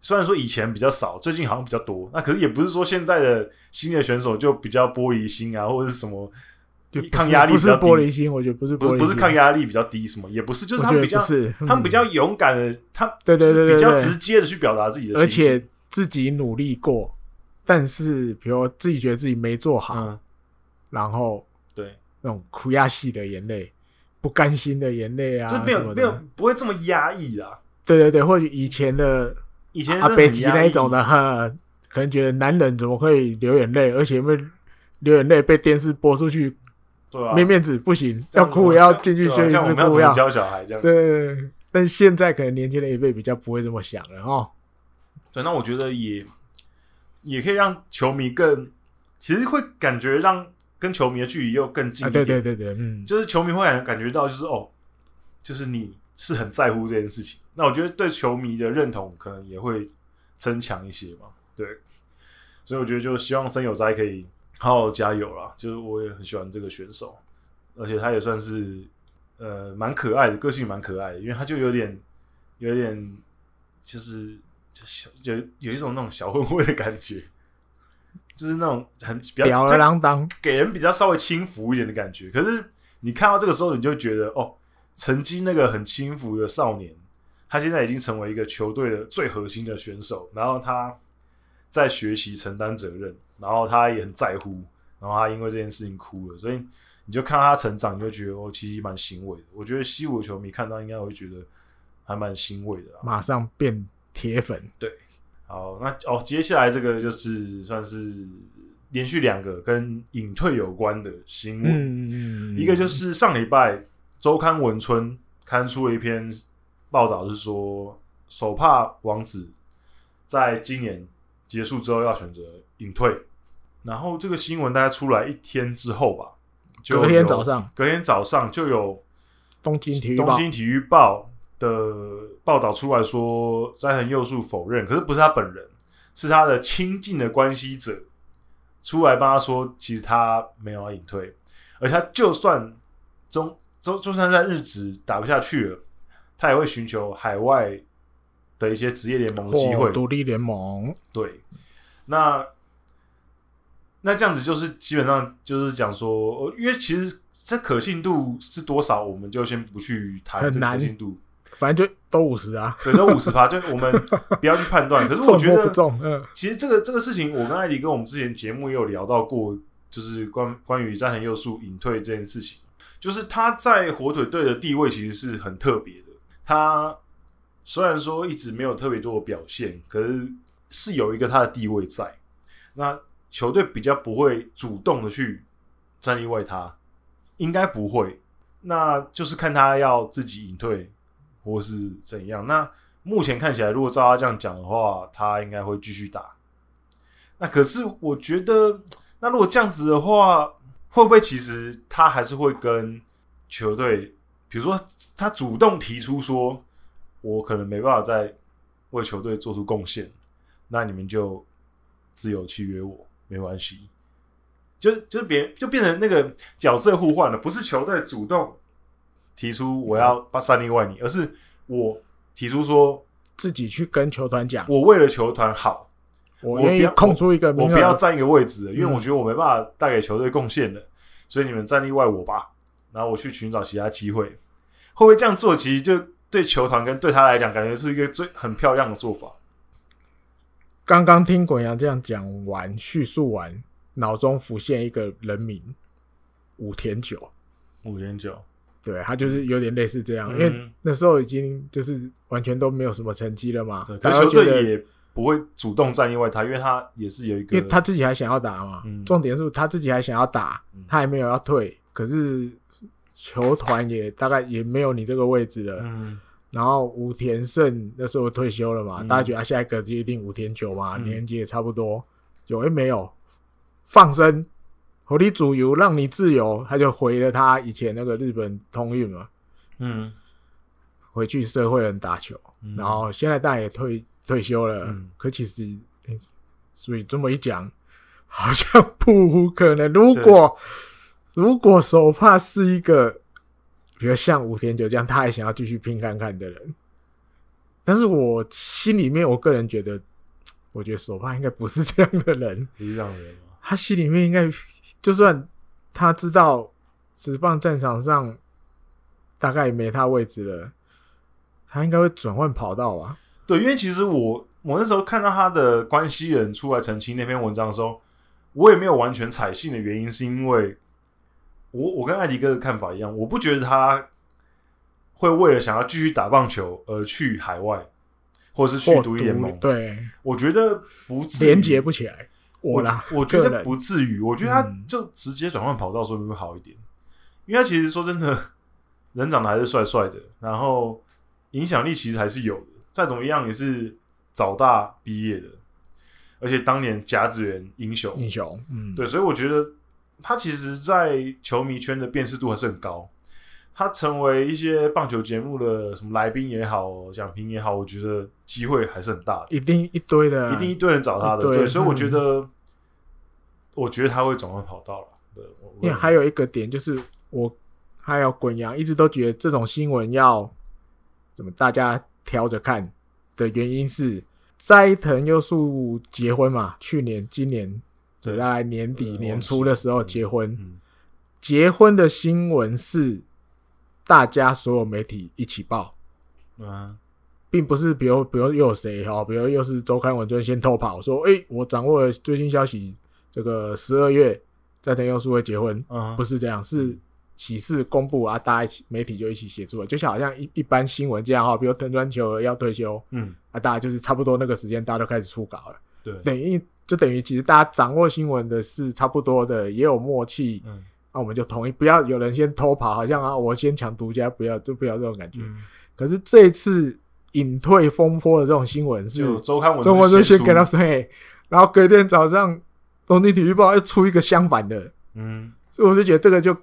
虽然说以前比较少，最近好像比较多。那可是也不是说现在的新的选手就比较玻璃心啊，或者是什么就抗压力比较低。玻璃心，我觉得不是，不是不是抗压力比较低，什么也不是，就是他们比较，嗯、他们比较勇敢的，他对对对，比较直接的去表达自己的，而且自己努力过，但是比如自己觉得自己没做好，嗯、然后对那种苦压系的眼泪，不甘心的眼泪啊，就没有没有不会这么压抑啊。对对对，或许以前的。以前阿北极那一种的哈，可能觉得男人怎么会流眼泪，而且因为流眼泪被电视播出去，对啊，没面子，不行，要哭也要进去休息室哭，要教小孩这样。对，但现在可能年轻人一辈比较不会这么想了哈。对，那我觉得也也可以让球迷更，其实会感觉让跟球迷的距离又更近一点。对对对对，嗯，就是球迷会感感觉到，就是哦，就是你是很在乎这件事情。那我觉得对球迷的认同可能也会增强一些嘛，对，所以我觉得就希望森友哉可以好好加油啦。就是我也很喜欢这个选手，而且他也算是呃蛮可爱的，个性蛮可爱的，因为他就有点有点就是就小有有一种那种小混混的感觉，就是那种很比较吊儿郎当，给人比较稍微轻浮一点的感觉。可是你看到这个时候，你就觉得哦，曾经那个很轻浮的少年。他现在已经成为一个球队的最核心的选手，然后他在学习承担责任，然后他也很在乎，然后他因为这件事情哭了，所以你就看到他成长，你就觉得哦，其实蛮欣慰的。我觉得西武球迷看到应该会觉得还蛮欣慰的，马上变铁粉。对，好，那哦，接下来这个就是算是连续两个跟隐退有关的新闻，嗯，一个就是上礼拜周刊文春刊出了一篇。报道是说，手帕王子在今年结束之后要选择隐退。然后这个新闻大概出来一天之后吧，就隔天早上，隔天早上就有东京体育报东京体育报的报道出来说，斋藤佑树否认，可是不是他本人，是他的亲近的关系者出来帮他说，其实他没有要隐退，而且他就算中中就算在日职打不下去了，他也会寻求海外的一些职业联盟机会，独立联盟。对，那那这样子就是基本上就是讲说，因为其实这可信度是多少，我们就先不去谈这个可信度，反正就都五十啊，对，都五十趴，就我们 不要去判断。可是我觉得，嗯，其实这个这个事情，我跟艾迪跟我们之前节目也有聊到过，就是关关于斋藤佑树隐退这件事情，就是他在火腿队的地位其实是很特别的，他。虽然说一直没有特别多的表现，可是是有一个他的地位在。那球队比较不会主动的去战力外他，应该不会。那就是看他要自己隐退，或是怎样。那目前看起来，如果照他这样讲的话，他应该会继续打。那可是我觉得，那如果这样子的话，会不会其实他还是会跟球队，比如说他主动提出说。我可能没办法再为球队做出贡献，那你们就自由契约我，没关系。就就别就变成那个角色互换了，不是球队主动提出我要把三例外你，而是我提出说自己去跟球团讲，我为了球团好，我愿意空出一个名额，我不要占一个位置，因为我觉得我没办法带给球队贡献了，嗯，所以你们战力外我吧，然后我去寻找其他机会，会不会这样做？其实就。对球团跟对他来讲，感觉是一个最很漂亮的做法。刚刚听滚阳这样讲完，叙述完，脑中浮现一个人名——武田久。武田久，对，他就是有点类似这样，嗯，因为那时候已经就是完全都没有什么成绩了嘛。可是球队也不会主动站意外他，因为他也是有一个，因为他自己还想要打嘛。嗯，重点是他自己还想要打，他还没有要退，可是。球团也大概也没有你这个位置了，嗯，然后武田胜那时候退休了嘛，嗯、大家觉得他下一个就一定武田久嘛，嗯、年纪也差不多，有没没有。放生，火力主游让你自由，他就回了他以前那个日本通运嘛，嗯，回去社会人打球，嗯、然后现在大家也退退休了，嗯、可其实、欸，所以这么一讲，好像不可能，如果。如果手帕是一个，比如像武田久这样，他还想要继续拼看看的人，但是我心里面，我个人觉得，我觉得手帕应该不是这样的人。不是这样的人吗？他心里面应该，就算他知道直棒战场上大概也没他位置了，他应该会转换跑道吧？对，因为其实我我那时候看到他的关系人出来澄清那篇文章的时候，我也没有完全采信的原因，是因为。我我跟艾迪哥的看法一样，我不觉得他会为了想要继续打棒球而去海外，或者是去独立联盟。对，我觉得不连接不起来。我啦，我觉得不至于。我觉得他就直接转换跑道，说不定会好一点。嗯、因为他其实说真的，人长得还是帅帅的，然后影响力其实还是有的。再怎么样也是早大毕业的，而且当年甲子园英雄，英雄，嗯，对，所以我觉得。他其实，在球迷圈的辨识度还是很高。他成为一些棒球节目的什么来宾也好，奖评也好，我觉得机会还是很大的。一定一堆的，一定一堆人找他的。对，所以我觉得，嗯、我觉得他会转换跑道了。对，因为还有一个点就是，我还有滚阳一直都觉得这种新闻要怎么大家挑着看的原因是，斋藤佑树结婚嘛，去年、今年。对，大概年底年初的时候结婚，结婚的新闻是大家所有媒体一起报，嗯，并不是比如比如又有谁哈，比如又是周刊文春先偷跑说，哎、欸，我掌握了最新消息，这个十二月斋藤佑树会结婚，嗯，不是这样，是喜事公布啊，大家一起媒体就一起写出来，就像好像一一般新闻这样哈，比如藤川球儿要退休，嗯，啊，大家就是差不多那个时间，大家都开始出稿了，对，等于。就等于其实大家掌握新闻的是差不多的，也有默契。嗯，那我们就同意，不要有人先偷跑，好像啊我先抢独家，不要就不要这种感觉。嗯、可是这一次隐退风波的这种新闻是周刊文中文就先给他对，然后隔天早上东京体育报又出一个相反的。嗯，所以我就觉得这个就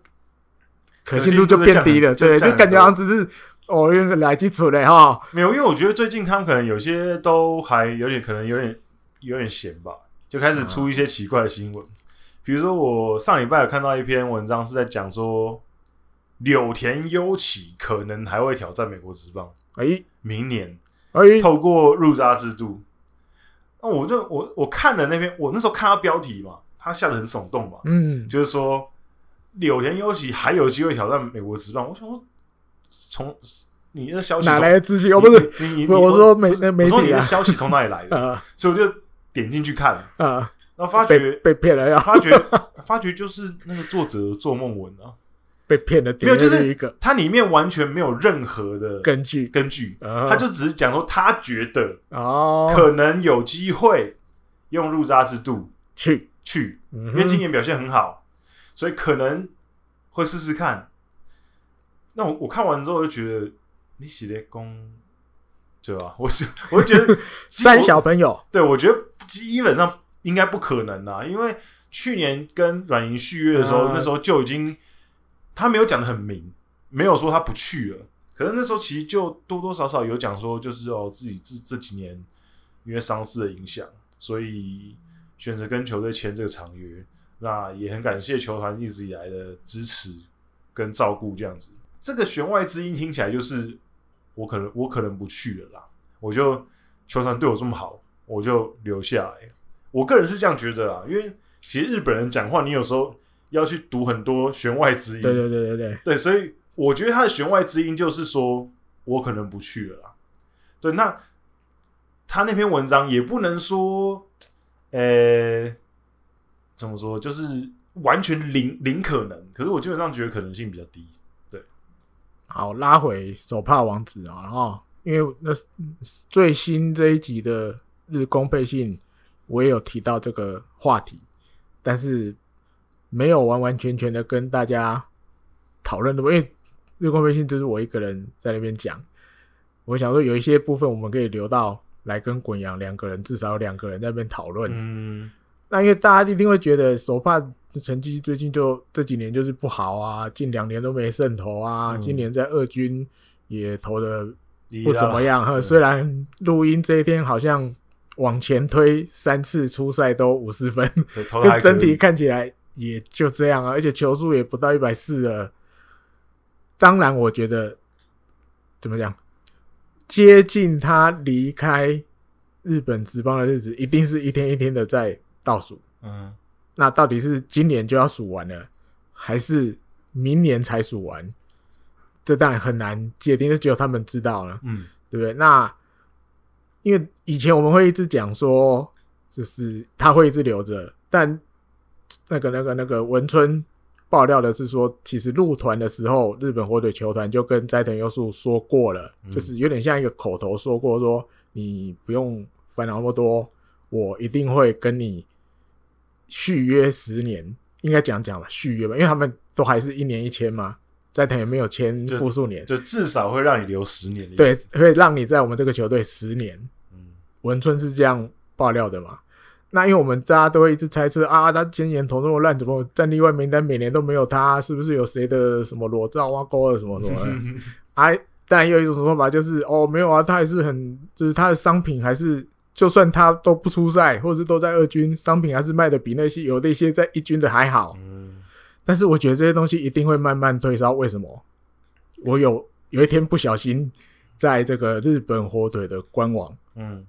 可信度就变低了。对，就感觉好像只是哦，用个来基础的哈。没有，因为我觉得最近他们可能有些都还有点，可能有点有点闲吧，就开始出一些奇怪的新闻。嗯、比如说，我上礼拜有看到一篇文章是在讲说，柳田优起可能还会挑战美国职棒。哎，明年哎，透过入札制度。那我就我我看了那篇，我那时候看到标题嘛，他下的很耸动嘛，嗯，就是说柳田优起还有机会挑战美国职棒。我想说，从你的消息哪来的资讯？哦，不是你，你我说美媒体我说你的消息从哪里来的？所以我就点进去看。啊，然后发觉被骗了，呀。发觉发觉就是那个作者做梦文啊。被骗的，没有，就是一个，它里面完全没有任何的根据，根据，他就只是讲说他觉得哦，可能有机会用入渣制度去。去，因为今年表现很好，所以可能会试试看。那我我看完之后就觉得你写的功，对吧？我是我觉得 三小朋友，对我觉得基本上应该不可能啦，因为去年跟软银续约的时候，那时候就已经。他没有讲的很明，没有说他不去了。可是那时候其实就多多少少有讲说，就是哦，自己这这几年因为伤势的影响，所以选择跟球队签这个长约。那也很感谢球团一直以来的支持跟照顾，这样子。这个弦外之音听起来就是我可能我可能不去了啦。我就球团对我这么好，我就留下来。我个人是这样觉得啦，因为其实日本人讲话，你有时候。要去读很多弦外之音，对对对对对，对，所以我觉得他的弦外之音就是说我可能不去了啦。对，那他那篇文章也不能说，呃、欸，怎么说，就是完全零零可能。可是我基本上觉得可能性比较低。对，好，拉回手帕王子啊，然后因为那最新这一集的日工配信，我也有提到这个话题，但是。没有完完全全的跟大家讨论的，因为日光飞信就是我一个人在那边讲。我想说有一些部分我们可以留到来跟滚阳两个人，至少有两个人在那边讨论。嗯，那因为大家一定会觉得手帕成绩最近就这几年就是不好啊，近两年都没胜投啊，嗯、今年在二军也投的不怎么样。嗯、虽然录音这一天好像往前推三次出赛都五十分，跟整体看起来。也就这样啊，而且球速也不到一百四了。当然，我觉得怎么讲，接近他离开日本职棒的日子，一定是一天一天的在倒数。嗯，那到底是今年就要数完了，还是明年才数完？这当然很难界定，是只有他们知道了。嗯，对不对？那因为以前我们会一直讲说，就是他会一直留着，但。那个、那个、那个文春爆料的是说，其实入团的时候，日本火腿球团就跟斋藤优树说过了，嗯、就是有点像一个口头说过，说你不用烦恼那么多，我一定会跟你续约十年，应该讲讲吧，续约吧，因为他们都还是一年一签嘛，斋藤也没有签复数年，就，就至少会让你留十年，对，会让你在我们这个球队十年。嗯，文春是这样爆料的嘛？那因为我们大家都会一直猜测啊，他今年投那么烂，怎么战力外名单每年都没有他？是不是有谁的什么裸照挖沟了什么什么的？哎、啊，但有一种说法就是哦，没有啊，他还是很就是他的商品还是，就算他都不出赛，或者是都在二军，商品还是卖的比那些有那些在一军的还好。嗯，但是我觉得这些东西一定会慢慢退烧。为什么？我有有一天不小心在这个日本火腿的官网，嗯。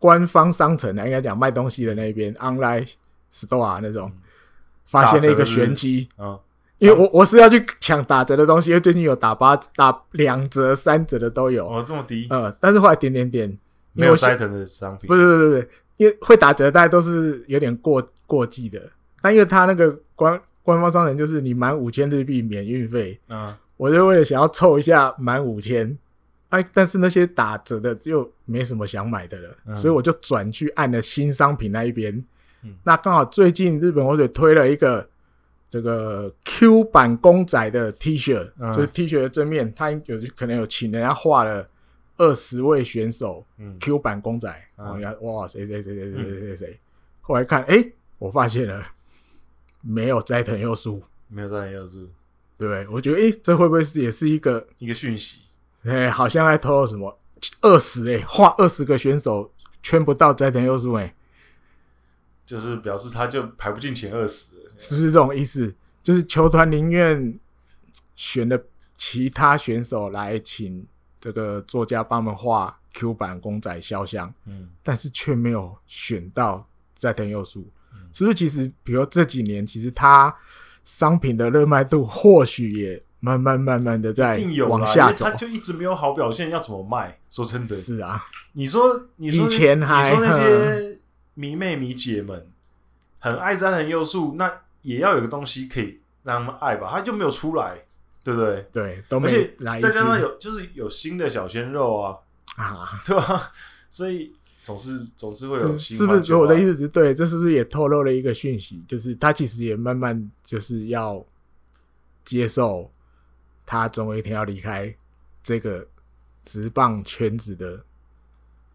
官方商城呢，应该讲卖东西的那边，online store 那种，发现了一个玄机。嗯，因为我我是要去抢打折的东西，因为最近有打八打两折、三折的都有。哦，这么低？呃，但是后来点点点，没有斋藤的商品。不是不是不是，因为会打折，大家都是有点过过季的。但因为他那个官官方商城就是你满五千日币免运费。嗯，我就为了想要凑一下满五千。哎，但是那些打折的就没什么想买的了，嗯、所以我就转去按了新商品那一边。嗯、那刚好最近日本火腿推了一个这个 Q 版公仔的 T 恤，嗯、就是 T 恤的正面，他有可能有请人家画了二十位选手 Q 版公仔。然后哇，谁谁谁谁谁谁谁谁，后来看，哎，我发现了没有斋藤佑树，没有斋藤佑树，对，我觉得哎、欸，这会不会是也是一个一个讯息？哎，好像在透露什么二十哎，画二十个选手圈不到斋藤佑树哎，就是表示他就排不进前二十，是不是这种意思？就是球团宁愿选的其他选手来请这个作家帮他们画 Q 版公仔肖像，嗯，但是却没有选到斋藤佑树，嗯、是不是？其实，比如这几年，其实他商品的热卖度或许也慢慢慢慢的在往下走，他就一直没有好表现，要怎么卖？说真的，是啊，你说，你说，以前还你说那些迷妹迷姐们很爱斋藤佑树，那也要有个东西可以让他们爱吧？他就没有出来，对不对？对，都没而且再加上有就是有新的小鲜肉啊啊，对吧？所以。总是总是会有，是不是？我的意思是对，这是不是也透露了一个讯息？就是他其实也慢慢就是要接受，他总有一天要离开这个直棒圈子的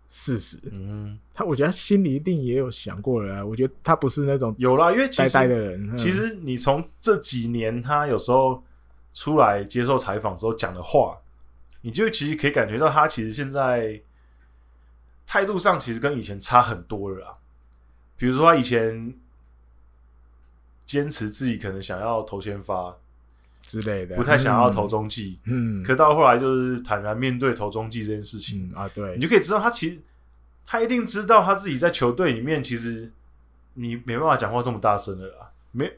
事实。嗯，他我觉得他心里一定也有想过了啊。我觉得他不是那种有啦，因为呆呆的人。其实你从这几年他有时候出来接受采访时候讲的话，你就其实可以感觉到他其实现在。态度上其实跟以前差很多了啊，比如说他以前坚持自己可能想要投先发之类的，不太想要投中继，嗯，可到后来就是坦然面对投中继这件事情，嗯，啊，对，你就可以知道他其实他一定知道他自己在球队里面其实你没办法讲话这么大声的啦，没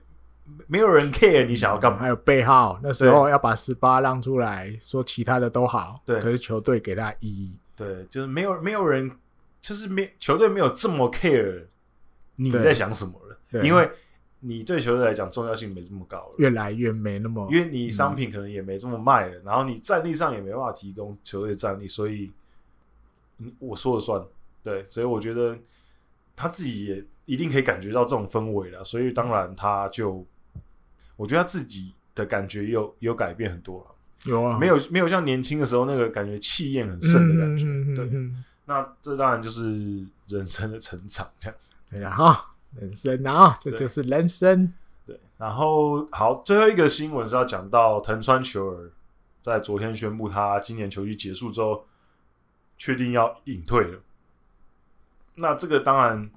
没有人 care 你想要干嘛，还有背号那时候要把十八让出来说其他的都好，对，可是球队给他一。对，就是没有没有人，就是没球队没有这么 care 你在想什么了，因为你对球队来讲重要性没这么高了，越来越没那么，因为你商品可能也没这么卖了，嗯、然后你战力上也没办法提供球队战力，所以我说了算，对，所以我觉得他自己也一定可以感觉到这种氛围了，所以当然他就，我觉得他自己的感觉有有改变很多了。有啊，没有没有像年轻的时候那个感觉气焰很盛的感觉，嗯、对，嗯、那这当然就是人生的成长，这样对啊，哈，人生啊，这就是人生。对，然后好，最后一个新闻是要讲到藤川球儿在昨天宣布他今年球季结束之后，确定要隐退了。那这个当然，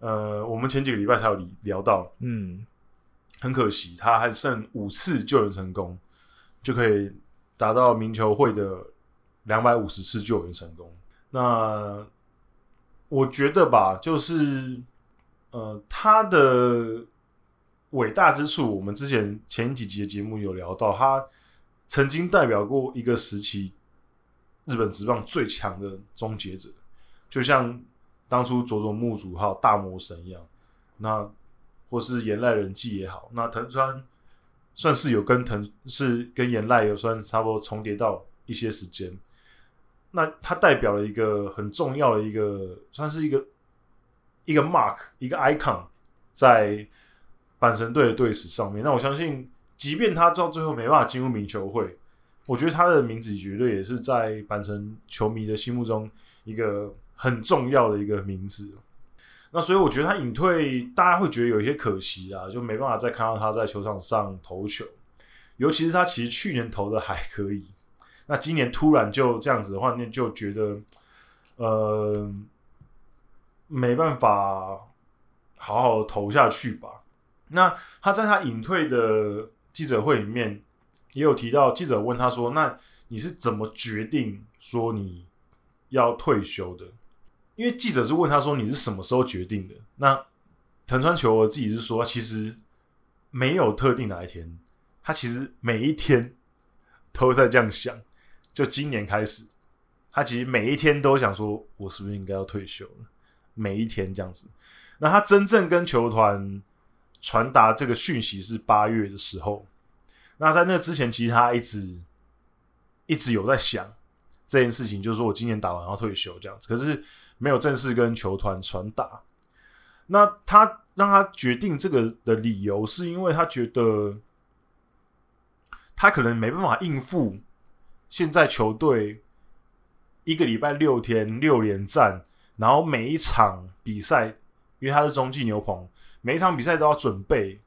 呃，我们前几个礼拜才有聊到，嗯，很可惜，他还剩五次救援成功。就可以达到名球会的两百五十次救援成功。那我觉得吧，就是呃，他的伟大之处，我们之前前几集的节目有聊到，他曾经代表过一个时期日本职棒最强的终结者，就像当初佐佐木主浩大魔神一样，那或是岩濑人纪也好，那藤川。算是有跟藤是跟岩濑有算差不多重叠到一些时间，那它代表了一个很重要的一个，算是一个一个 mark 一个 icon 在阪神队的队史上面。那我相信，即便他到最后没办法进入名球会，我觉得他的名字绝对也是在阪神球迷的心目中一个很重要的一个名字。那所以我觉得他隐退，大家会觉得有一些可惜啊，就没办法再看到他在球场上投球。尤其是他其实去年投的还可以，那今年突然就这样子的话，那就觉得呃没办法好好投下去吧。那他在他隐退的记者会里面也有提到，记者问他说：“那你是怎么决定说你要退休的？”因为记者是问他说：“你是什么时候决定的？”那藤川球儿自己是说：“其实没有特定哪一天，他其实每一天都在这样想。就今年开始，他其实每一天都想说：我是不是应该要退休了？每一天这样子。那他真正跟球团传达这个讯息是八月的时候。那在那之前，其实他一直一直有在想这件事情，就是说我今年打完要退休这样子。可是。没有正式跟球团传达，那他让他决定这个的理由，是因为他觉得他可能没办法应付现在球队一个礼拜六天六连战，然后每一场比赛，因为他是中继牛棚，每一场比赛都要准备，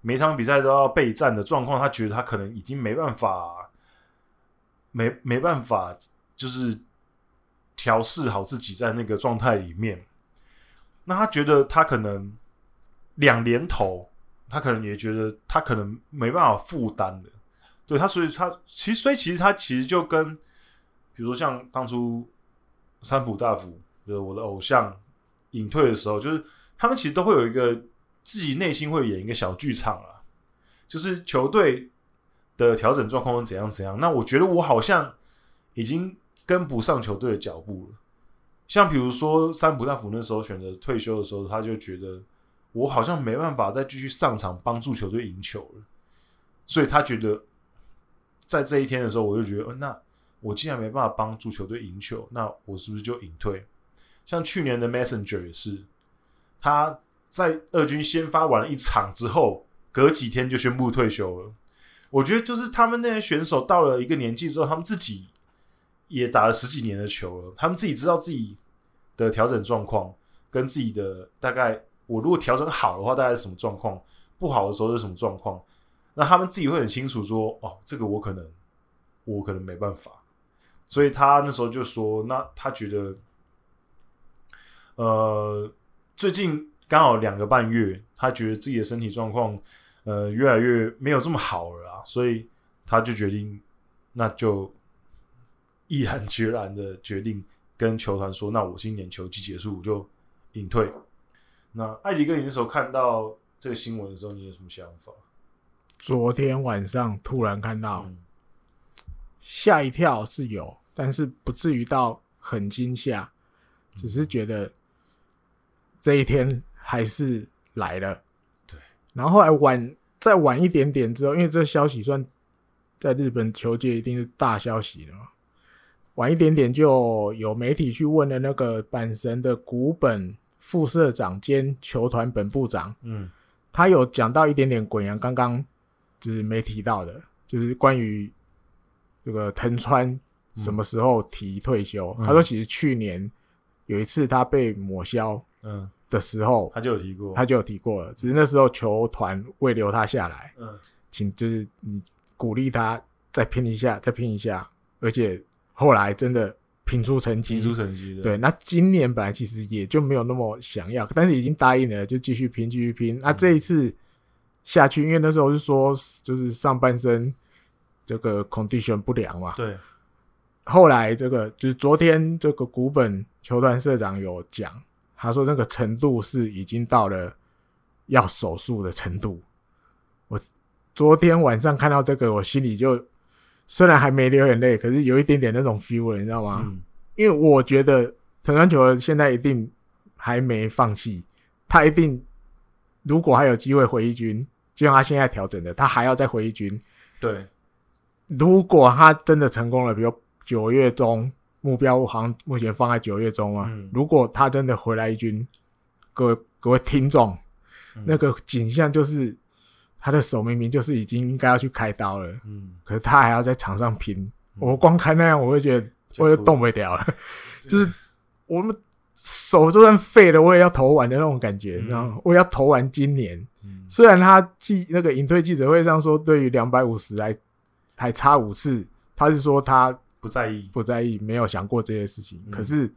每一场比赛都要备战的状况，他觉得他可能已经没办法，没没办法，就是调试好自己在那个状态里面。那他觉得他可能两连投，他可能也觉得他可能没办法负担的。对他，所以他其实，所以其实他其实就跟，比如说像当初三浦大辅，就是我的偶像隐退的时候，就是他们其实都会有一个自己内心会演一个小剧场啊，就是球队的调整状况是怎样怎样。那我觉得我好像已经跟不上球队的脚步了。像比如说三浦大辅那时候选择退休的时候，他就觉得我好像没办法再继续上场帮助球队赢球了，所以他觉得。在这一天的时候，我就觉得，呃，那我既然没办法帮助球队赢球，那我是不是就隐退？像去年的 Messenger 也是，他在二军先发完了一场之后，隔几天就宣布退休了。我觉得就是他们那些选手到了一个年纪之后，他们自己也打了十几年的球了，他们自己知道自己的调整状况，跟自己的大概，我如果调整好的话，大概是什么状况？不好的时候是什么状况？那他们自己会很清楚说，哦，这个我可能，我可能没办法，所以他那时候就说，那他觉得，呃，最近刚好两个半月，他觉得自己的身体状况，呃，越来越没有这么好了啊，所以他就决定，那就毅然决然的决定跟球团说，那我今年球季结束我就隐退。那艾迪哥，你那时候看到这个新闻的时候，你有什么想法？昨天晚上突然看到，吓一跳是有，但是不至于到很惊吓，只是觉得这一天还是来了。对，然后后来晚再晚一点点之后，因为这消息算在日本球界一定是大消息了嘛，晚一点点就有媒体去问了那个阪神的古本副社长兼球团本部长，嗯，他有讲到一点点滚阳刚刚。就是没提到的，就是关于这个藤川什么时候提退休。嗯、他说，其实去年有一次他被抹消嗯的时候，嗯、他就有提过，他就有提过了。只是那时候球团未留他下来，嗯，请就是你鼓励他再拼一下，再拼一下。而且后来真的拼出成绩，拼出成绩。对，那今年本来其实也就没有那么想要，但是已经答应了，就继续拼，继续拼。那这一次。嗯下去，因为那时候是说，就是上半身这个 condition 不良嘛。对。后来这个就是昨天这个古本球团社长有讲，他说那个程度是已经到了要手术的程度。我昨天晚上看到这个，我心里就虽然还没流眼泪，可是有一点点那种 feel 了，你知道吗？嗯。因为我觉得藤川球现在一定还没放弃，他一定。如果还有机会回一军，就像他现在调整的，他还要再回一军。对，如果他真的成功了，比如九月中目标好像目前放在九月中啊。嗯、如果他真的回来一军，各位各位听众，嗯、那个景象就是他的手明明就是已经应该要去开刀了，嗯，可是他还要在场上拼。嗯、我光看那样，我会觉得我就动不了了，就是我们。手就算废了，我也要投完的那种感觉，你知道吗？我要投完今年。嗯、虽然他记那个隐退记者会上说，对于两百五十还还差五次，他是说他不在意，不在意，没有想过这些事情。嗯、可是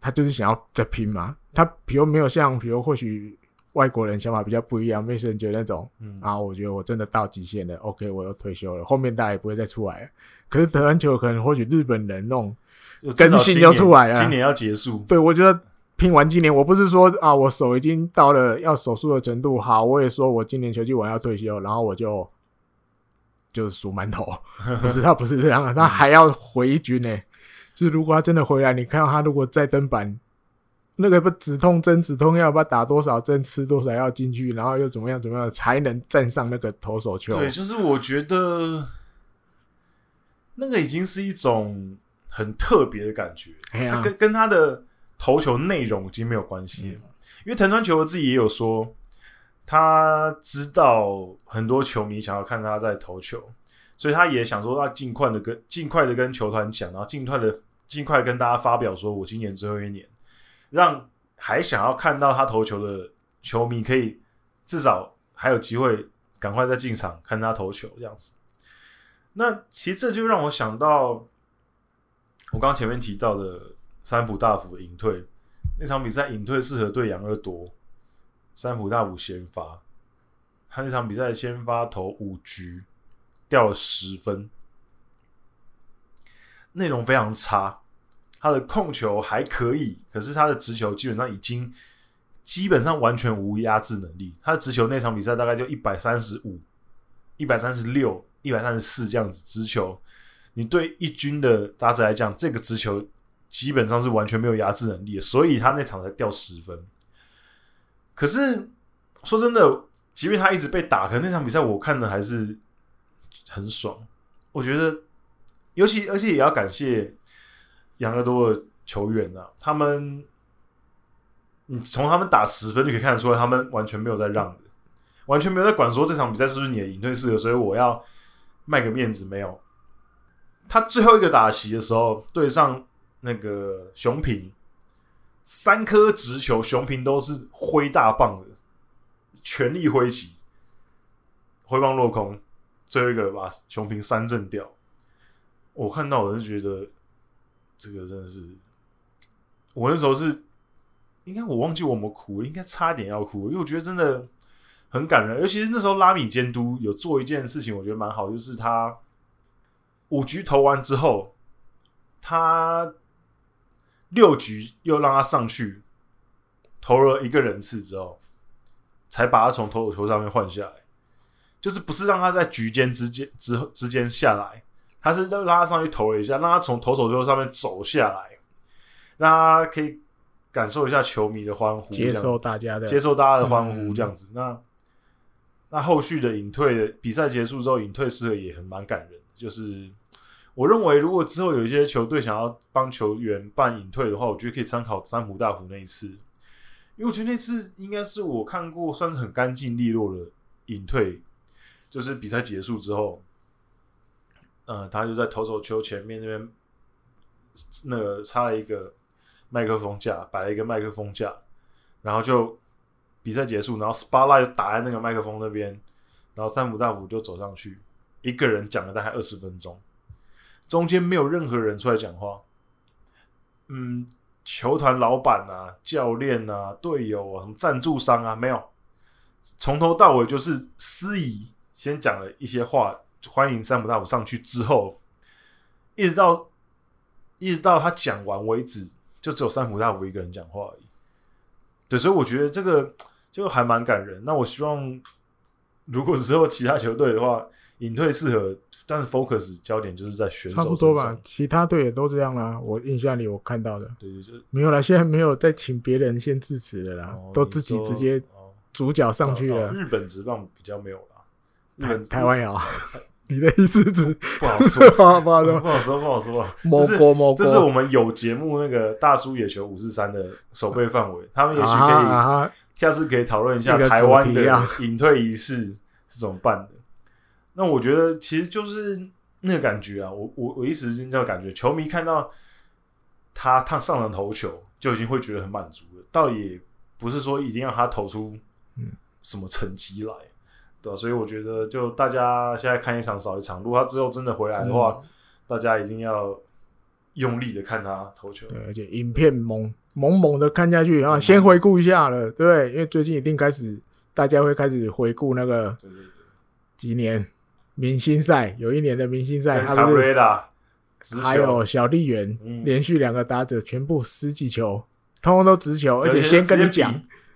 他就是想要再拼嘛。他比如没有像，比如或许外国人想法比较不一样，没人觉得那种，嗯啊，我觉得我真的到极限了，OK，我要退休了，后面大家也不会再出来了。可是德安球，可能或许日本人那种。更新就出来了，今年要结束。对，我觉得拼完今年，我不是说啊，我手已经到了要手术的程度。好，我也说我今年球季完要退休，然后我就就是数馒头。不是，他不是这样，他还要回一军呢、欸。就是如果他真的回来，你看到他如果再登板，那个不止痛针、止痛药，不知道打多少针、吃多少药进去，然后又怎么样怎么样才能站上那个投手球？对，就是我觉得那个已经是一种。很特别的感觉，他跟跟他的投球内容已经没有关系了。因为藤川球自己也有说，他知道很多球迷想要看他在投球，所以他也想说，他尽快的跟尽快的跟球团讲，然后尽快的尽快跟大家发表，说我今年最后一年，让还想要看到他投球的球迷可以至少还有机会赶快再进场看他投球这样子。那其实这就让我想到我刚前面提到的三浦大辅的隐退那场比赛，隐退适合对杨二多，三浦大辅先发，他那场比赛先发投五局，掉了十分，内容非常差。他的控球还可以，可是他的直球基本上已经基本上完全无压制能力。他的直球那场比赛大概就一百三十五、一百三十六、一百三十四这样子直球。你对一军的打者来讲，这个直球基本上是完全没有压制能力的，所以他那场才掉十分。可是说真的，即便他一直被打，可是那场比赛我看的还是很爽。我觉得，尤其而且也要感谢。养乐多的球员啊，他们，你从他们打十分就可以看得出来，他们完全没有在让的，完全没有在管说这场比赛是不是你的隐退适合，所以我要卖个面子没有。他最后一个打席的时候，对上那个熊平，三颗直球，熊平都是挥大棒的，全力挥击，挥棒落空，最后一个把熊平三振掉。我看到我是觉得。这个真的是，我那时候是，应该我忘记我们哭，应该差点要哭，因为我觉得真的很感人。尤其是那时候拉米监督有做一件事情，我觉得蛮好，就是他五局投完之后，他六局又让他上去投了一个人次之后，才把他从投手球上面换下来，就是不是让他在局间之间之之间下来。他是拉他上去投了一下，让他从投手球上面走下来，让他可以感受一下球迷的欢呼，接受大家的接受大家的欢呼，这样子。嗯、那那后续的隐退比赛结束之后，隐退适合也很蛮感人。就是我认为，如果之后有一些球队想要帮球员办隐退的话，我觉得可以参考三浦大辅那一次，因为我觉得那次应该是我看过算是很干净利落的隐退，就是比赛结束之后。呃，他就在投手丘前面那边，那个插了一个麦克风架，摆了一个麦克风架，然后就比赛结束，然后 spotlight 打在那个麦克风那边，然后三浦大辅就走上去，一个人讲了大概二十分钟，中间没有任何人出来讲话，嗯，球团老板啊、教练啊、队友啊、什么赞助商啊，没有，从头到尾就是司仪先讲了一些话。欢迎三浦大辅上去之后，一直到一直到他讲完为止，就只有三浦大辅一个人讲话而已。对，所以我觉得这个就还蛮感人。那我希望，如果之后其他球队的话，隐退适合，但是 focus 焦点就是在选手。差不多吧，其他队也都这样啦。我印象里我看到的，对，就是没有啦。现在没有再请别人先致辞的啦，哦、都自己直接主角上去了。日本职棒比较没有啦，日本台湾有。你的意思是不好说，不好说，不好说，不好说。某国某国，这是我们有节目那个大叔野球五四三的守备范围，他们也许可以下次可以讨论一下台湾的隐退仪式是怎么办的。那我觉得其实就是那个感觉啊，我我我一时间就感觉，球迷看到他他上场投球就已经会觉得很满足了，倒也不是说一定要他投出什么成绩来。对，所以我觉得，就大家现在看一场少一场。如果他之后真的回来的话，嗯、大家一定要用力的看他投球。对，而且影片猛猛猛的看下去，然后先回顾一下了，对，对，因为最近一定开始，大家会开始回顾那个几年明星赛，有一年的明星赛，他不是还有小丽媛、嗯、连续两个打者全部十几球，通通都直球，而且先跟你讲。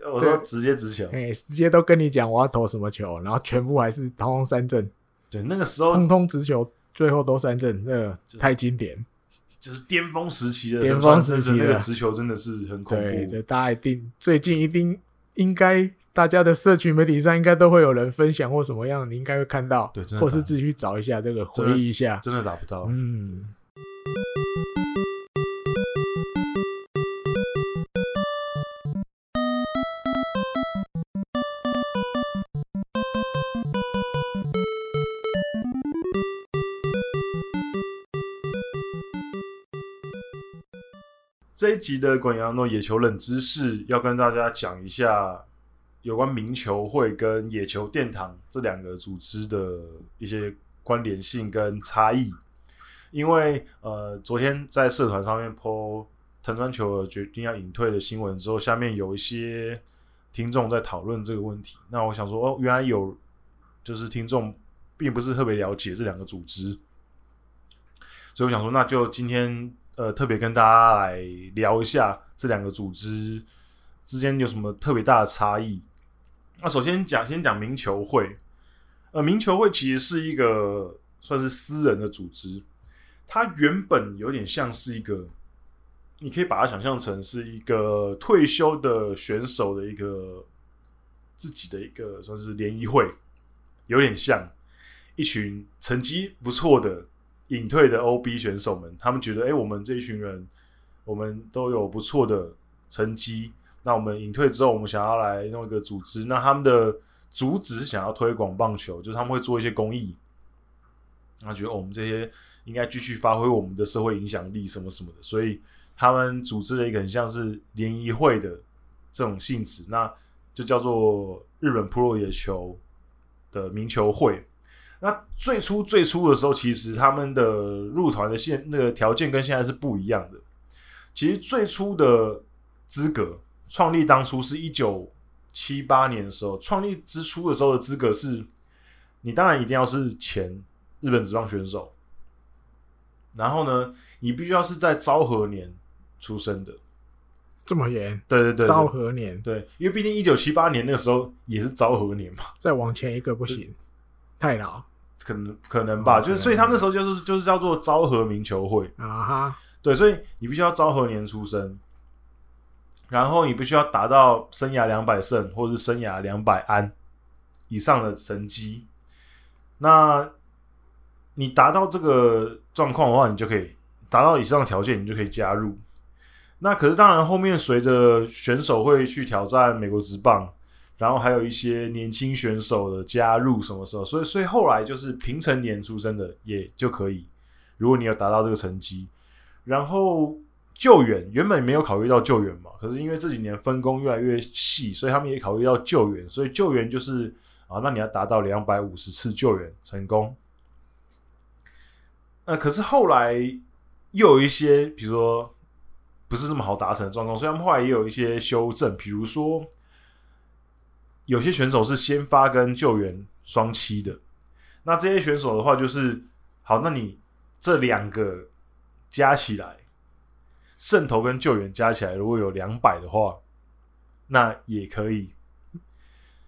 我说直接直球，哎，直接都跟你讲我要投什么球，然后全部还是通通三振。对，那个时候通通直球，最后都三振，那个太经典，就是巅峰时期的巅峰时期的那个直球真的是很恐怖。对，这大家一定最近一定应该大家的社群媒体上应该都会有人分享或什么样，你应该会看到，对，或是自己去找一下这个回忆一下，真的打不到，嗯。这一集的滚羊诺野球冷知识要跟大家讲一下有关名球会跟野球殿堂这两个组织的一些关联性跟差异。因为呃，昨天在社团上面 po 藤川球决定要隐退的新闻之后，下面有一些听众在讨论这个问题。那我想说，哦，原来有就是听众并不是特别了解这两个组织，所以我想说，那就今天呃特别跟大家来聊一下这两个组织之间有什么特别大的差异。那首先讲，先讲名球会，呃，名球会其实是一个算是私人的组织。它原本有点像是一个，你可以把它想象成是一个退休的选手的一个自己的一个算是联谊会，有点像一群成绩不错的隐退的 OB 选手们，他们觉得，哎，我们这一群人，我们都有不错的成绩，那我们隐退之后，我们想要来弄一个组织，那他们的主旨是想要推广棒球，就是他们会做一些公益，那觉得，我们这些。应该继续发挥我们的社会影响力，什么什么的，所以他们组织了一个很像是联谊会的这种性质，那就叫做日本 Pro 野球的名球会。那最初最初的时候，其实他们的入团的现那个条件跟现在是不一样的。其实最初的资格，创立当初是一九七八年的时候，创立之初的时候的资格是，你当然一定要是前日本职棒选手。然后呢，你必须要是在昭和年出生的，这么严？对对对，对，昭和年，对，因为毕竟一九七八年那个时候也是昭和年嘛。再往前一个不行，太老，可能可能吧。哦、就是所以他们那时候就是就是叫做昭和名球会啊哈。对，所以你必须要昭和年出生，然后你必须要达到生涯两百胜或者是生涯两百安以上的成绩。那你达到这个状况的话，你就可以达到以上的条件，你就可以加入。那可是当然，后面随着选手会去挑战美国职棒，然后还有一些年轻选手的加入，什么时候？所以，所以后来就是平成年出生的也就可以。如果你有达到这个成绩，然后救援原本没有考虑到救援嘛，可是因为这几年分工越来越细，所以他们也考虑到救援。所以救援就是啊，那你要达到两百五十次救援成功。那、呃、可是后来又有一些，比如说不是这么好达成的状况，所以他们后来也有一些修正，比如说有些选手是先发跟救援双七的，那这些选手的话就是好，那你这两个加起来，胜投跟救援加起来如果有两百的话，那也可以。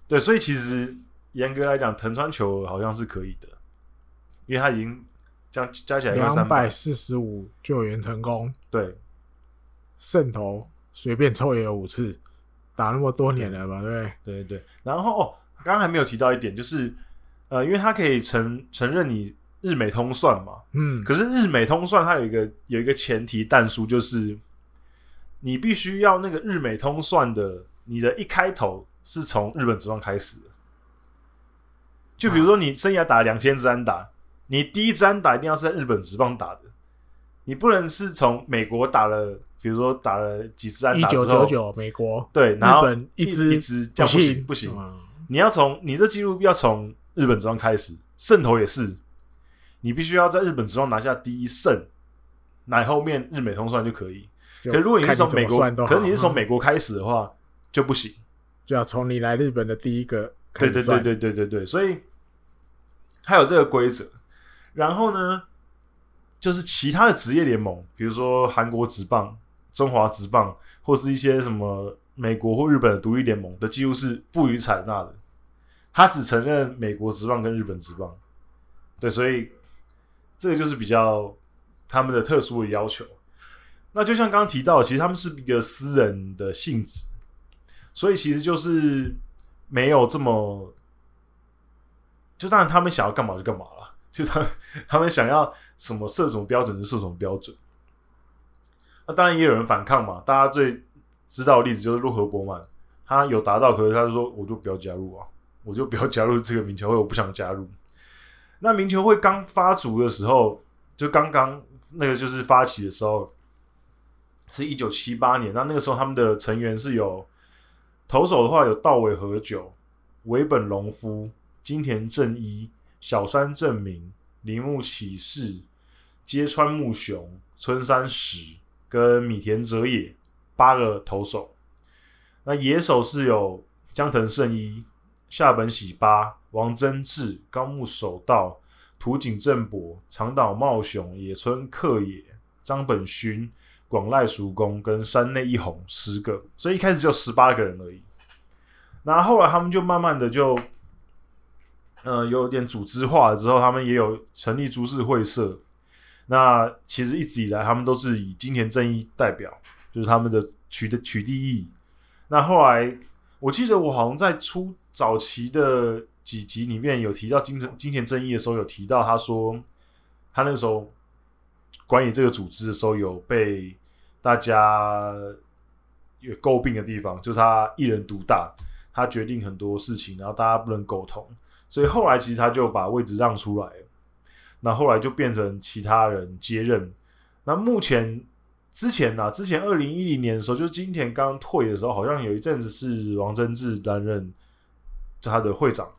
对，所以其实严格来讲，藤川球好像是可以的，因为他已经。加加起来两百四十五救援成功，对，胜投随便抽也有五次，打那么多年了吧？对对，对对。然后哦，刚刚还没有提到一点，就是呃，因为他可以承承认你日美通算嘛，嗯，可是日美通算它有一个有一个前提但书，就是你必须要那个日美通算的，你的一开头是从日本职棒开始的，就比如说你生涯打两千支安打。你第一支安打一定要是在日本职棒打的，你不能是从美国打了，比如说打了几支安打之后，一九九九美国。对，然后日本一支一支这样不行。不行，你要从你这记录要从日本职棒开始，胜投也是，你必须要在日本职棒拿下第一胜，乃后面日美通算就可以。可是如果你是从美国，可是你是从美国开始的话就不行，就要从你来日本的第一个开始对对对对对对对，所以还有这个规则。然后呢，就是其他的职业联盟，比如说韩国职棒、中华职棒，或是一些什么美国或日本的独立联盟的记录是不予采纳的。他只承认美国职棒跟日本职棒。对，所以这个就是比较他们的特殊的要求。那就像刚刚提到，其实他们是一个私人的性质，所以其实就是没有这么，就当然他们想要干嘛就干嘛了。就他，他们想要什么设什么标准就设什么标准。当然也有人反抗嘛。大家最知道的例子就是洛河伯曼，他有达到，可是他就说我就不要加入啊，我就不要加入这个名球会，我不想加入。那名球会刚发足的时候，就刚刚那个就是发起的时候，是一九七八年。那那个时候他们的成员是有投手的话有道尾和久、尾本隆夫、金田正一、小山正明、铃木启士、揭川木雄、村山实跟米田哲也八个投手。那野手是有江藤胜一、下本喜八、王贞治、高木守道、土井正博、长岛茂雄、野村克也、张本勋、广濑熟公跟山内一红十个，所以一开始就十八个人而已。那后来他们就慢慢的就，呃，有点组织化了之后，他们也有成立株式会社。那其实一直以来，他们都是以金田正义代表，就是他们的取的取缔役。那后来，我记得我好像在出早期的几集里面有提到金田金田正义的时候，有提到他说，他那时候管理这个组织的时候，有被大家有诟病的地方，就是他一人独大，他决定很多事情，然后大家不能沟通，所以后来其实他就把位置让出来了，那后来就变成其他人接任。那目前。之前呢、啊，之前二零一零年的时候，就是金田刚退的时候，好像有一阵子是王贞治担任就他的会长。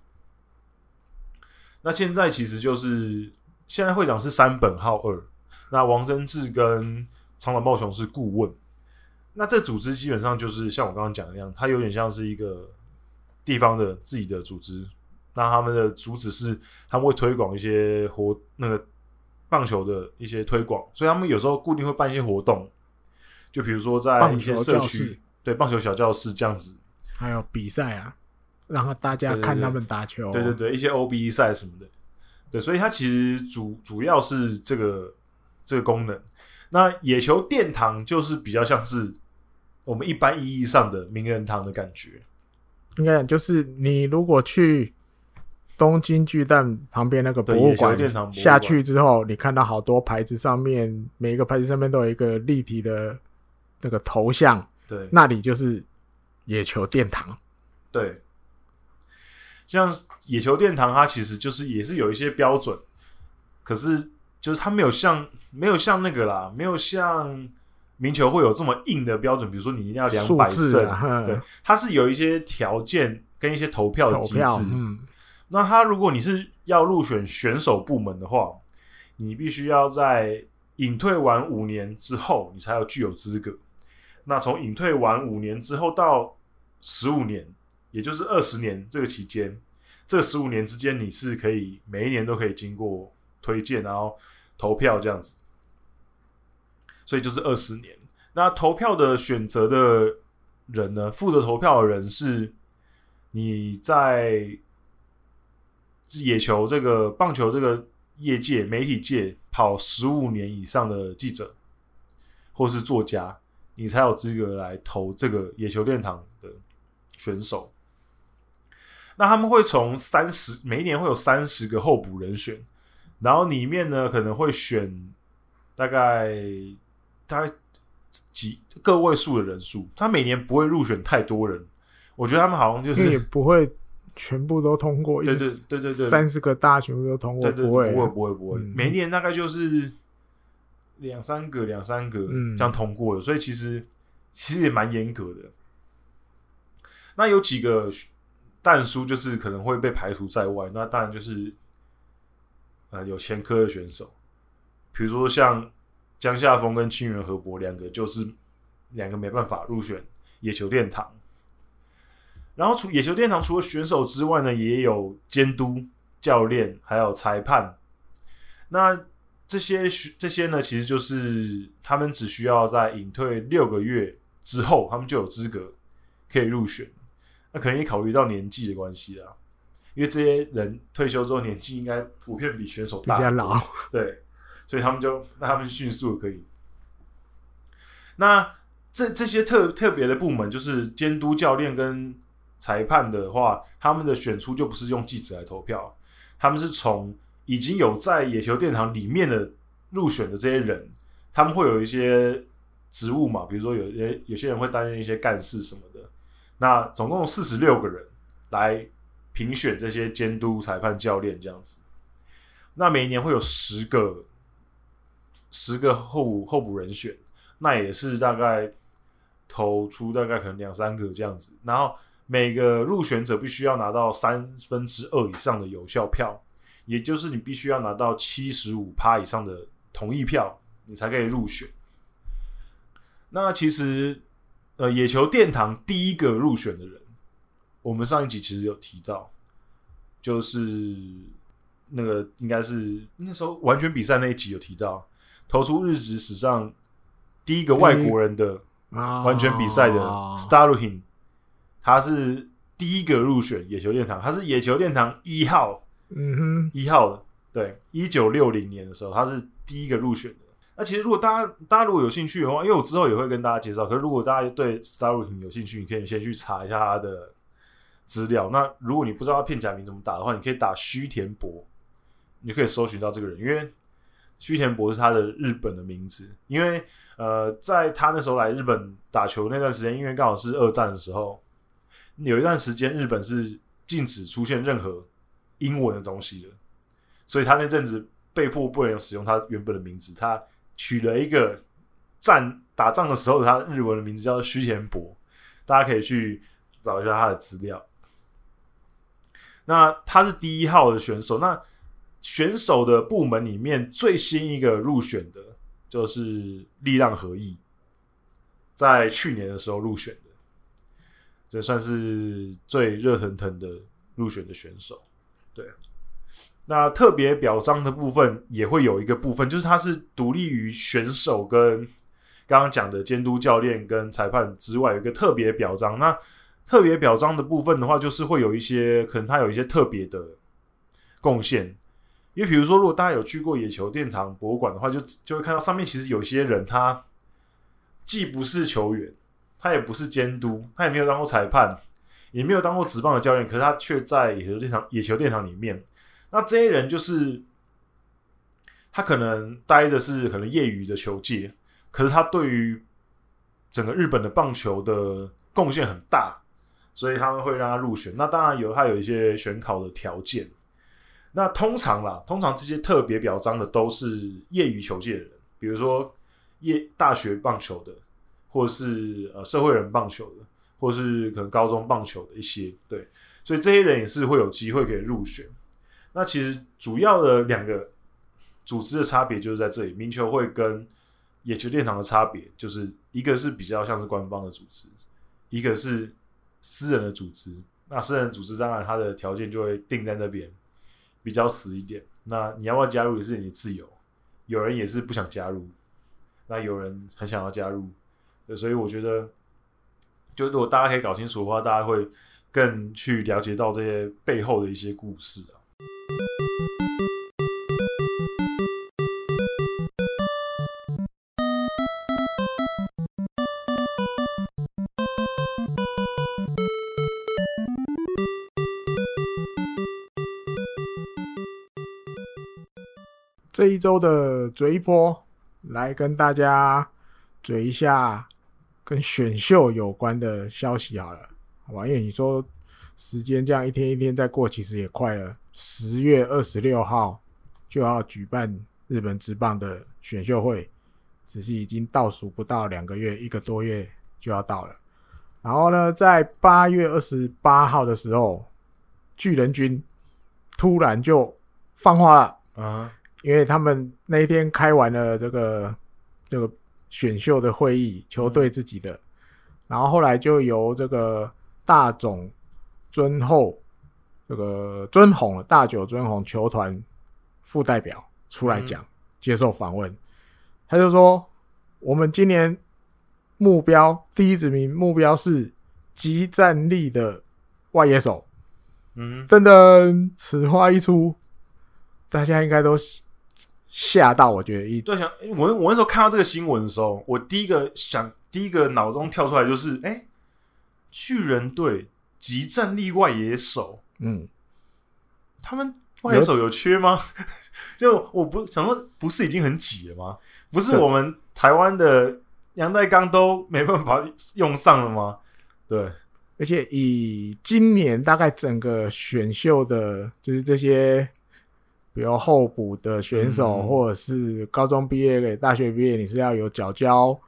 那现在其实就是现在会长是山本浩二，那王贞治跟长岛茂雄是顾问。那这组织基本上就是像我刚刚讲的那样，它有点像是一个地方的自己的组织。那他们的主旨是他们会推广一些活那个。棒球的一些推广，所以他们有时候固定会办一些活动，就比如说在一些社区，对棒球小教室这样子，还有比赛啊，然后大家看他们打球，对对对，一些 OB 赛什么的，对，所以它其实主主要是这个这个功能。那野球殿堂就是比较像是我们一般意义上的名人堂的感觉，应该就是你如果去。东京巨蛋旁边那个博物馆下去之后，你看到好多牌子，上面每一个牌子上面都有一个立体的那个头像，对，那里就是野球殿堂。对，像野球殿堂，它其实就是也是有一些标准，可是就是它没有像没有像那个啦，没有像名球会有这么硬的标准，比如说你一定要两百胜，对，它是有一些条件跟一些投票的机制，嗯。那他如果你是要入选选手部门的话，你必须要在隐退完五年之后，你才有具有资格。那从隐退完五年之后到十五年，也就是二十年这个期间，这十五年之间你是可以每一年都可以经过推荐，然后投票这样子。所以就是二十年。那投票的选择的人呢？负责投票的人是你在。野球这个棒球这个业界媒体界跑十五年以上的记者或是作家，你才有资格来投这个野球殿堂的选手。那他们会从三十每一年会有三十个候补人选，然后里面呢可能会选大概大概几个位数的人数，他每年不会入选太多人。我觉得他们好像就是不会。全部都通过，对对对对对，三十个大全部都通过，对对，不会。不会不会不会，每年大概就是两三个两三个这样通过的，所以其实其实也蛮严格的。那有几个但书就是可能会被排除在外，那当然就是呃有前科的选手，比如说像江夏峰跟清源河伯两个，就是两个没办法入选野球殿堂。然后除野球殿堂除了选手之外呢，也有监督、教练，还有裁判。那这些这些呢，其实就是他们只需要在隐退六个月之后，他们就有资格可以入选。那可能也考虑到年纪的关系啦，因为这些人退休之后年纪应该普遍比选手大，比较老。对，所以他们就那他们迅速可以。那这这些特特别的部门就是监督、教练跟。裁判的话，他们的选出就不是用记者来投票，他们是从已经有在野球殿堂里面的入选的这些人，他们会有一些职务嘛，比如说有些有些人会担任一些干事什么的。那总共四十六个人来评选这些监督、裁判、教练这样子。那每一年会有十个十个候补候补人选，那也是大概投出大概可能两三个这样子，然后每个入选者必须要拿到三分之二以上的有效票，也就是你必须要拿到七十五趴以上的同意票，你才可以入选。那其实，呃，野球殿堂第一个入选的人，我们上一集其实有提到，就是那个应该是那时候完全比赛那一集有提到，投出日职史上第一个外国人的完全比赛的 Stalohin，他是第一个入选野球殿堂，他是野球殿堂一号，嗯哼，一号的，对，一九六零年的时候他是第一个入选的。那其实，如果大家大家如果有兴趣的话，因为我之后也会跟大家介绍。可是，如果大家对 Stalohin 有兴趣，你可以先去查一下他的资料。那如果你不知道他片假名怎么打的话，你可以打须田博，你可以搜寻到这个人，因为须田博是他的日本的名字。因为呃，在他那时候来日本打球那段时间，因为刚好是二战的时候，有一段时间日本是禁止出现任何英文的东西的，所以他那阵子被迫不能使用他原本的名字，他。取了一个战打仗的时候他日文的名字叫做须田博，大家可以去找一下他的资料。那他是第一号的选手，那选手的部门里面最新一个入选的就是力浪和义，在去年的时候入选的，这算是最热腾腾的入选的选手，对。那特别表彰的部分也会有一个部分，就是它是独立于选手跟刚刚讲的监督教练跟裁判之外，有一个特别表彰。那特别表彰的部分的话，就是会有一些可能他有一些特别的贡献。因为比如说，如果大家有去过野球殿堂博物馆的话，就就会看到上面其实有些人，他既不是球员，他也不是监督，他也没有当过裁判，也没有当过职棒的教练，可是他却在野球殿堂野球殿堂里面。那这些人就是他可能待的是可能业余的球界，可是他对于整个日本的棒球的贡献很大，所以他们会让他入选。那当然有他有一些选考的条件。那通常啦，通常这些特别表彰的都是业余球界的人，比如说业大学棒球的，或是呃社会人棒球的，或是可能高中棒球的一些。对，所以这些人也是会有机会可以入选。那其实主要的两个组织的差别就是在这里，民球会跟野球殿堂的差别，就是一个是比较像是官方的组织，一个是私人的组织。那私人组织当然它的条件就会定在那边，比较死一点。那你要不要加入也是你的自由，有人也是不想加入，那有人很想要加入，所以我觉得，就如果大家可以搞清楚的话，大家会更去了解到这些背后的一些故事啊。这一周的嘴一波，来跟大家嘴一下跟选秀有关的消息好了，好吧？因为你说时间这样一天一天在过，其实也快了。十月二十六号就要举办日本职棒的选秀会，只是已经倒数不到两个月，一个多月就要到了。然后呢，在八月二十八号的时候，巨人军突然就放话了啊，因为他们那一天开完了这个这个选秀的会议，球队自己的，然后后来就由这个大总尊后。这个尊宏大久尊宏球团副代表出来讲，接受访问，他就说：“我们今年目标第一指名目标是即战力的外野手。”嗯，噔噔，此话一出，大家应该都吓到。我觉得一，对，想我我那时候看到这个新闻的时候，我第一个想，第一个脑中跳出来就是：哎，巨人队即战力外野手。嗯，他们外野手有缺吗？就我不想说，不是已经很挤了吗？不是我们台湾的杨代刚都没办法用上了吗？对，而且以今年大概整个选秀的，就是这些比如候补的选手，嗯、或者是高中毕业给大学毕业，你是要有缴交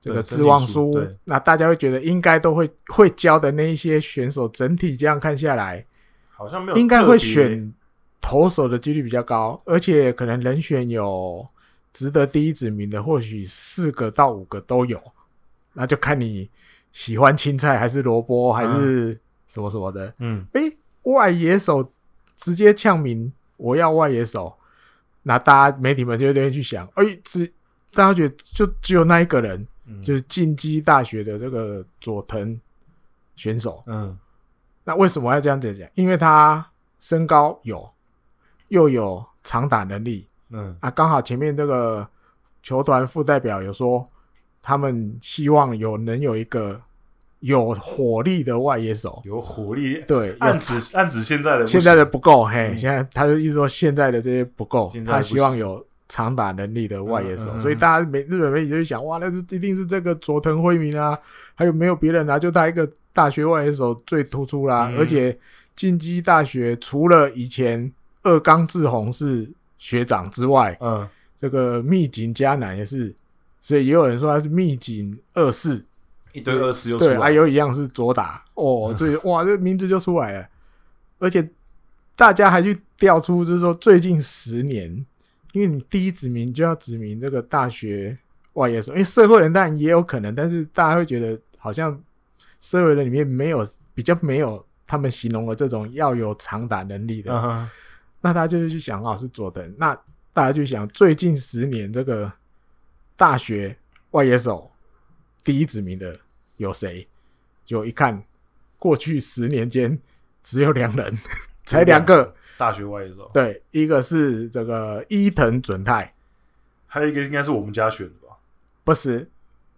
这个志望书，那大家会觉得应该都会会教的那一些选手，整体这样看下来，好像没有应该会选投手的几率比较高，而且可能人选有值得第一指名的，或许四个到五个都有，那就看你喜欢青菜还是萝卜还是什么什么的。嗯，诶，外野手直接呛名，我要外野手，那大家媒体们就会去想，哎，只大家觉得就只有那一个人。就是进击大学的这个佐藤选手，嗯，那为什么要这样子讲？因为他身高有，又有长打能力，嗯啊，刚好前面这个球团副代表有说，他们希望有能有一个有火力的外野手，有火力，对，暗指暗指现在的现在的不够，嘿，现在他就意思说现在的这些不够，不他希望有。长打能力的外野手，嗯嗯嗯、所以大家媒日本媒体就会想，哇，那是一定是这个佐藤辉明啊，还有没有别人啊？就他一个大学外野手最突出啦，嗯、而且进击大学除了以前二冈志宏是学长之外，嗯，这个密井加南也是，所以也有人说他是密井二世，一堆二世又对，还有一样是左打哦，所以哇，这名字就出来了，而且大家还去调出，就是说最近十年。因为你第一指名就要指名这个大学外野手，因为社会人当然也有可能，但是大家会觉得好像社会人里面没有比较没有他们形容的这种要有长打能力的，uh. 那大家就是去想啊，是佐藤，那大家就想最近十年这个大学外野手第一指名的有谁？就一看过去十年间只有两人，才两个。大学外野手，对，一个是这个伊藤准太，还有一个应该是我们家选的吧？不是，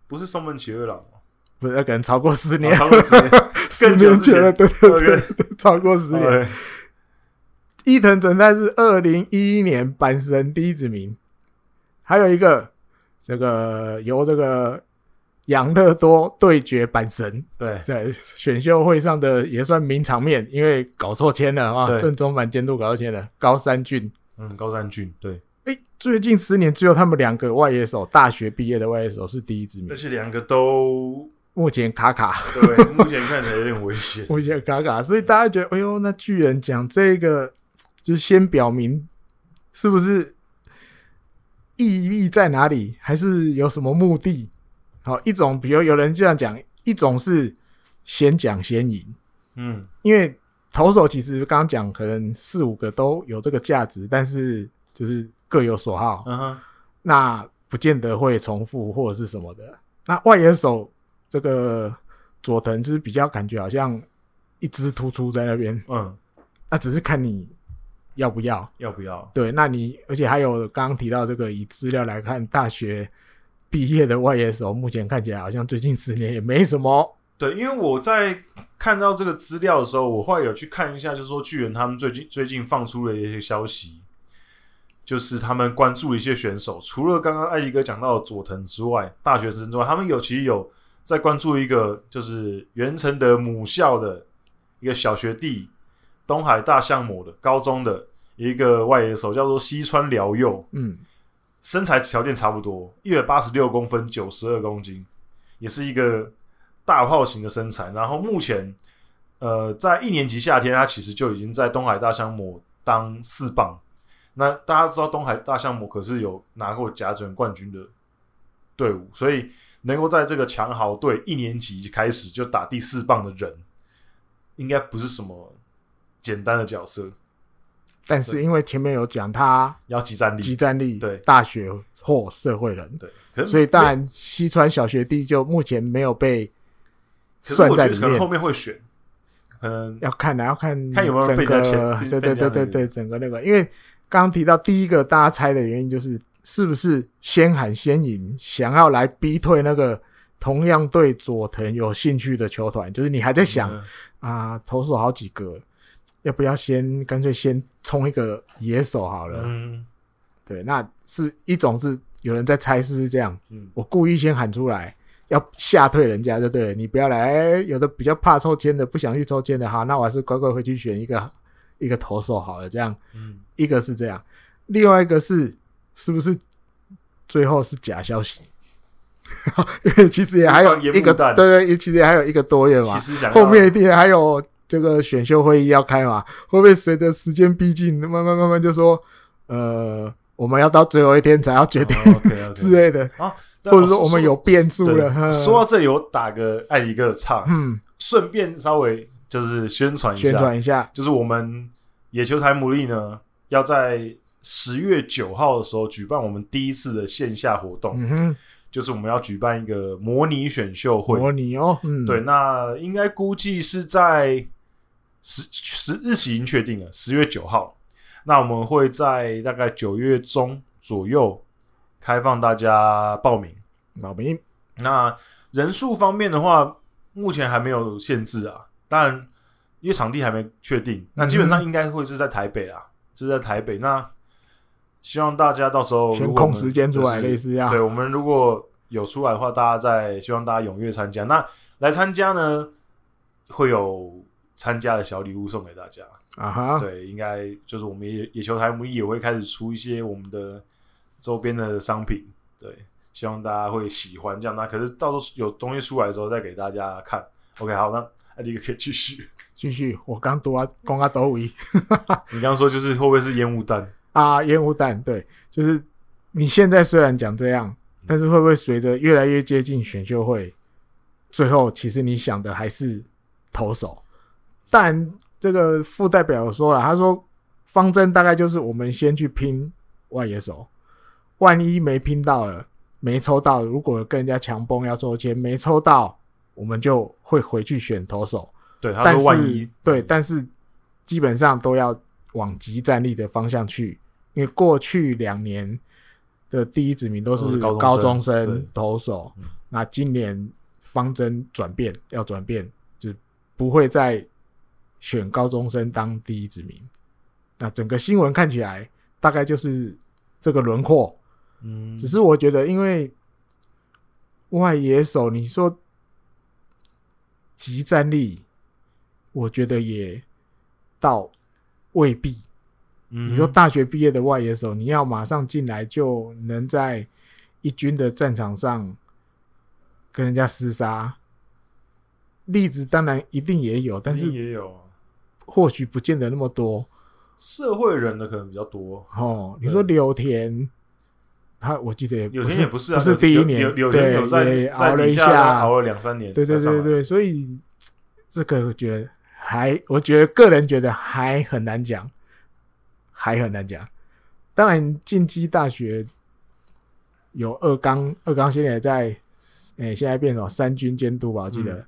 不是松本启二郎吗？不是，那可能超过十年，超过十年，十年前了，对对对，超过十年。伊藤准太是二零一一年阪神第一指名，还有一个这个由这个。养乐多对决阪神，对，在选秀会上的也算名场面，因为搞错签了啊，正宗版监督搞错签了，高山俊，嗯，高山俊，对，诶，最近十年只有他们两个外野手，大学毕业的外野手是第一支名，而且两个都目前卡卡，对，目前看起来有点危险，目前卡卡，所以大家觉得，哎呦，那巨人讲这个，就先表明是不是意义在哪里，还是有什么目的？好，一种比如有人这样讲，一种是先讲先赢，嗯，因为投手其实刚刚讲可能四五个都有这个价值，但是就是各有所好，嗯哼，那不见得会重复或者是什么的。那外野手这个佐藤就是比较感觉好像一枝突出在那边，嗯，那只是看你要不要，要不要？对，那你而且还有刚刚提到这个，以资料来看，大学。毕业的外野手目前看起来好像最近十年也没什么。对，因为我在看到这个资料的时候，我后来有去看一下，就是说巨人他们最近最近放出了一些消息，就是他们关注一些选手，除了刚刚艾迪哥讲到的佐藤之外，大学生之外，他们有其实有在关注一个就是袁成德母校的一个小学弟，东海大项目的高中的一个外野手，叫做西川辽佑。嗯。身材条件差不多，一百八十六公分，九十二公斤，也是一个大炮型的身材。然后目前，呃，在一年级夏天，他其实就已经在东海大相模当四棒。那大家知道东海大相模可是有拿过甲准冠军的队伍，所以能够在这个强豪队一年级开始就打第四棒的人，应该不是什么简单的角色。但是因为前面有讲他要集战力，集战力对。大学或社会人，对，所以当然西川小学弟就目前没有被算在里面。可能后面会选，可能要看啊，要看看有没有被人家签。对对对对对，整个那个，因为刚刚提到第一个大家猜的原因就是是不是先喊先赢，想要来逼退那个同样对佐藤有兴趣的球团，就是你还在想啊，投手好几个。要不要先干脆先冲一个野手好了？嗯，对，那是一种是有人在猜是不是这样？嗯，我故意先喊出来，要吓退人家，对不对？你不要来，有的比较怕抽签的，不想去抽签的，哈，那我还是乖乖回去选一个一个投手好了。这样，嗯，一个是这样，另外一个是是不是最后是假消息？因为其实也还有一个，对对，其实也还有一个多月嘛。后面一定还有这个选秀会议要开嘛，会不会随着时间逼近，慢慢慢慢就说，呃，我们要到最后一天才要决定之类的啊？或者说我们有变数了？说到这里，我打个艾迪哥的岔，嗯，顺便稍微就是宣传一下，宣传一下，就是我们野球台牡蛎呢，要在十月九号的时候举办我们第一次的线下活动。嗯哼。就是我们要举办一个模拟选秀会，模拟哦，嗯，对，那应该估计是在十十日期已经确定了，十月九号。那我们会在大概九月中左右开放大家报名。报名。那人数方面的话，目前还没有限制啊，当然因为场地还没确定，那基本上应该会是在台北啊，是在台北。那希望大家到时候先空时间出来，类似啊。对，我们如果有出来的话，大家再希望大家踊跃参加。那来参加呢，会有参加的小礼物送给大家啊哈。对，应该就是我们野野球台牡蛎也会开始出一些我们的周边的商品。对，希望大家会喜欢这样。那可是到时候有东西出来的时候再给大家看。OK，好，那艾迪哥可以继续继续。我刚读啊，刚啊都位。你刚刚说就是会不会是烟雾弹？啊，烟雾弹，对，就是你现在虽然讲这样，但是会不会随着越来越接近选秀会，最后其实你想的还是投手？但这个副代表说了，他说方针大概就是我们先去拼外野手，万一没拼到了，没抽到，如果跟人家强崩要抽签，没抽到，我们就会回去选投手。对，他说万一，对，但是基本上都要往即战力的方向去。因为过去两年的第一指名都是高中生投手，那今年方针转变，要转变，就不会再选高中生当第一指名。那整个新闻看起来大概就是这个轮廓。嗯，只是我觉得，因为外野手，你说集战力，我觉得也到未必。你说大学毕业的外野手，你要马上进来就能在一军的战场上跟人家厮杀？例子当然一定也有，但是也有，或许不见得那么多。社会人的可能比较多哦。你说柳田，他我记得也柳田也不是啊，不是第一年，对，也熬了一下，熬了两三年，对对对对，所以这个我觉得还，我觉得个人觉得还很难讲。还很难讲，当然进击大学有二刚，二刚现在也在，诶、欸，现在变成三军监督吧？我记得，嗯、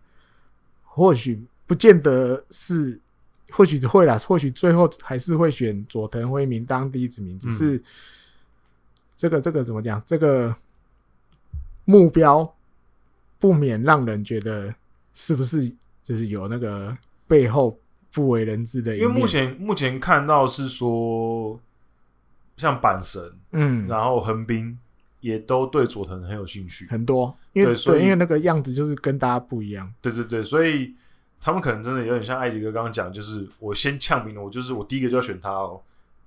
或许不见得是，或许会啦，或许最后还是会选佐藤辉明当第一指名，只是这个这个怎么讲？这个目标不免让人觉得是不是就是有那个背后。不为人知的，因为目前目前看到是说，像阪神，嗯，然后横滨也都对佐藤很有兴趣，很多，因为对，因为那个样子就是跟大家不一样，对对对，所以他们可能真的有点像艾迪哥刚刚讲，就是我先呛名了，我就是我第一个就要选他哦，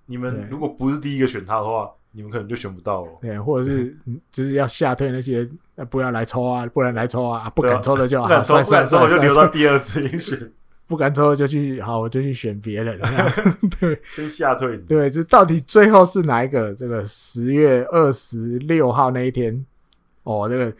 你们如果不是第一个选他的话，你们可能就选不到哦，对，或者是就是要吓退那些不要来抽啊，不然来抽啊，不敢抽的就好，不敢抽，不敢抽我就留到第二次选。不敢抽 就去，好，我就去选别人。对，先吓退你。对，就到底最后是哪一个？这个十月二十六号那一天，哦，这个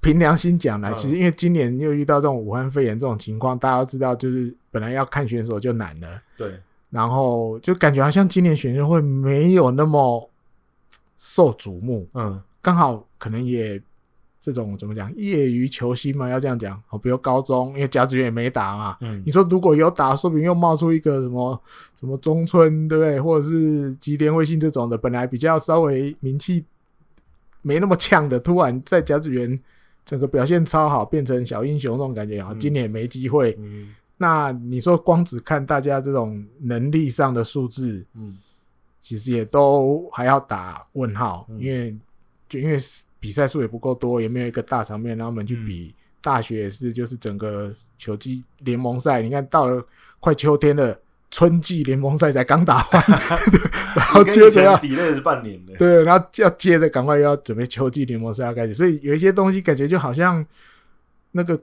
凭良心讲呢，其实因为今年又遇到这种武汉肺炎这种情况，大家都知道，就是本来要看选手就难了。对。然后就感觉好像今年选秀会没有那么受瞩目。嗯。刚好可能也。这种怎么讲？业余球星嘛，要这样讲。哦，比如高中，因为甲子园也没打嘛。嗯。你说如果有打，说不定又冒出一个什么什么中村，对不对？或者是吉田惠信这种的，本来比较稍微名气没那么呛的，突然在甲子园整个表现超好，变成小英雄那种感觉啊。今年也没机会。嗯。那你说光只看大家这种能力上的数字，嗯，其实也都还要打问号，嗯、因为就因为。比赛数也不够多，也没有一个大场面，让他们去比。大学也是，就是整个球季联盟赛，你看到了快秋天了，春季联盟赛才刚打完，然后接着要 delay 是半年的，对，然后要接着赶快又要准备秋季联盟赛要开始，所以有一些东西感觉就好像那个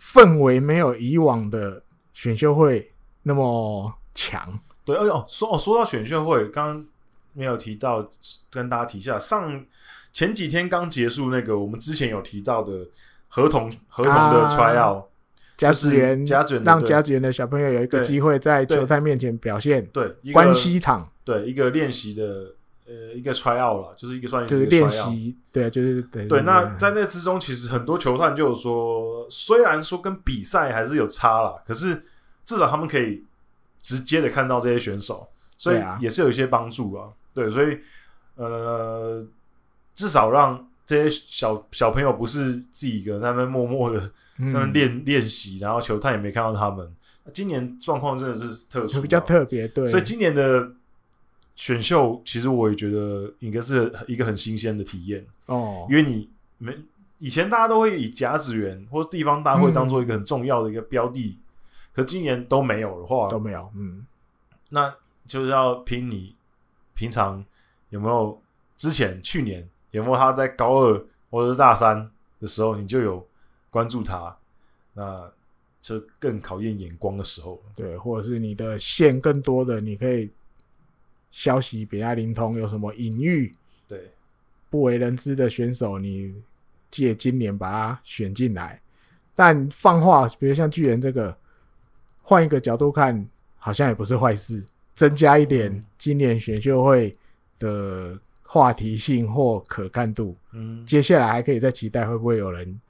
氛围没有以往的选秀会那么强。对，哎呦，说哦，说到选秀会，刚刚没有提到，跟大家提一下，上前几天刚结束那个我们之前有提到的合同合同的 tryout。啊甲子园，甲子园让甲子园的小朋友有一个机会在球探面前表现。对，关系场，对一个练习的呃一个 try out 了，就是一个算就是练习，对，就是对。对，那在那之中，其实很多球探就有说，虽然说跟比赛还是有差啦，可是至少他们可以直接的看到这些选手，所以也是有一些帮助啊。对，所以呃，至少让这些小小朋友不是自己一个人在那边默默的。他们练练习，然后球探也没看到他们。今年状况真的是特殊，比较特别，对。所以今年的选秀，其实我也觉得应该是一个很新鲜的体验哦。因为你没以前大家都会以甲子园或地方大会当做一个很重要的一个标的，嗯、可今年都没有的话，都没有。嗯，那就是要拼你平常有没有之前去年有没有他在高二或者是大三的时候，你就有。关注他，那这更考验眼光的时候。对，或者是你的线更多的，你可以消息比较灵通，有什么隐喻？对，不为人知的选手，你借今年把他选进来。但放话，比如像巨人这个，换一个角度看，好像也不是坏事，增加一点今年选秀会的话题性或可看度。嗯，接下来还可以再期待会不会有人。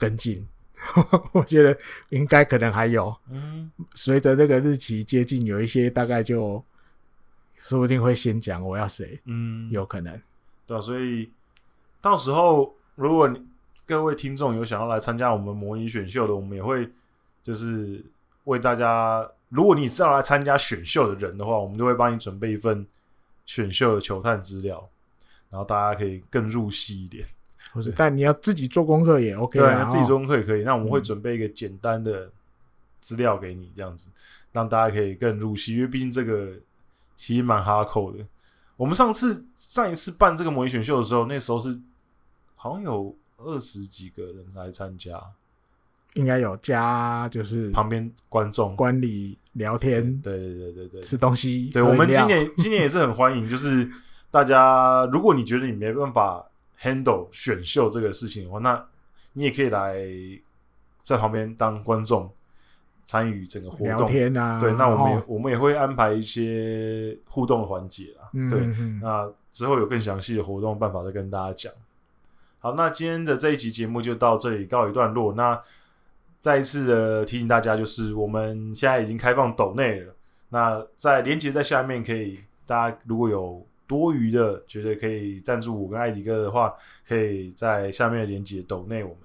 跟进，我觉得应该可能还有。嗯，随着这个日期接近，有一些大概就说不定会先讲我要谁。嗯，有可能。对啊，所以到时候如果你各位听众有想要来参加我们模拟选秀的，我们也会就是为大家。如果你是要来参加选秀的人的话，我们就会帮你准备一份选秀的球探资料，然后大家可以更入戏一点。不是，但你要自己做功课也 OK 啊。对，自己做功课也可以。那我们会准备一个简单的资料给你，这样子让大家可以更入戏。因为毕竟这个其实蛮哈扣的。我们上次上一次办这个模拟选秀的时候，那时候是好像有二十几个人来参加，应该有加就是旁边观众、观礼聊天，对对对对对，吃东西。对，我们今年今年也是很欢迎，就是大家如果你觉得你没办法。Handle 选秀这个事情的话，那你也可以来在旁边当观众，参与整个活动聊天啊。对，那我们也、哦、我们也会安排一些互动的环节啊。嗯、对，嗯、那之后有更详细的活动办法再跟大家讲。好，那今天的这一集节目就到这里告一段落。那再一次的提醒大家，就是我们现在已经开放抖内了。那在连接在下面，可以大家如果有。多余的觉得可以赞助我跟艾迪哥的话，可以在下面的连接抖内我们。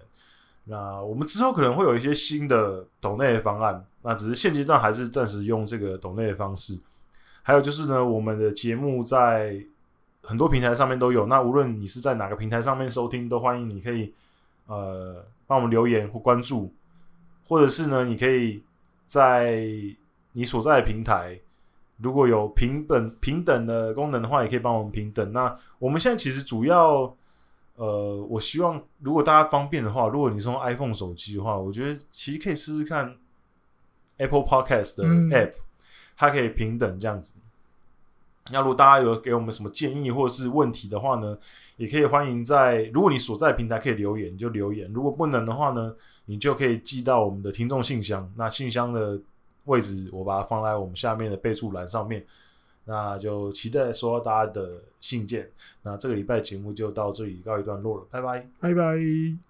那我们之后可能会有一些新的抖内的方案，那只是现阶段还是暂时用这个抖内的方式。还有就是呢，我们的节目在很多平台上面都有。那无论你是在哪个平台上面收听，都欢迎你可以呃帮我们留言或关注，或者是呢，你可以在你所在的平台。如果有平等平等的功能的话，也可以帮我们平等。那我们现在其实主要，呃，我希望如果大家方便的话，如果你是用 iPhone 手机的话，我觉得其实可以试试看 Apple Podcast 的 App，嗯，它可以平等这样子。那如果大家有给我们什么建议或者是问题的话呢，也可以欢迎在如果你所在的平台可以留言就留言，如果不能的话呢，你就可以寄到我们的听众信箱。那信箱的。位置我把它放在我们下面的备注栏上面，那就期待收到大家的信件。那这个礼拜节目就到这里告一段落了，拜拜，拜拜。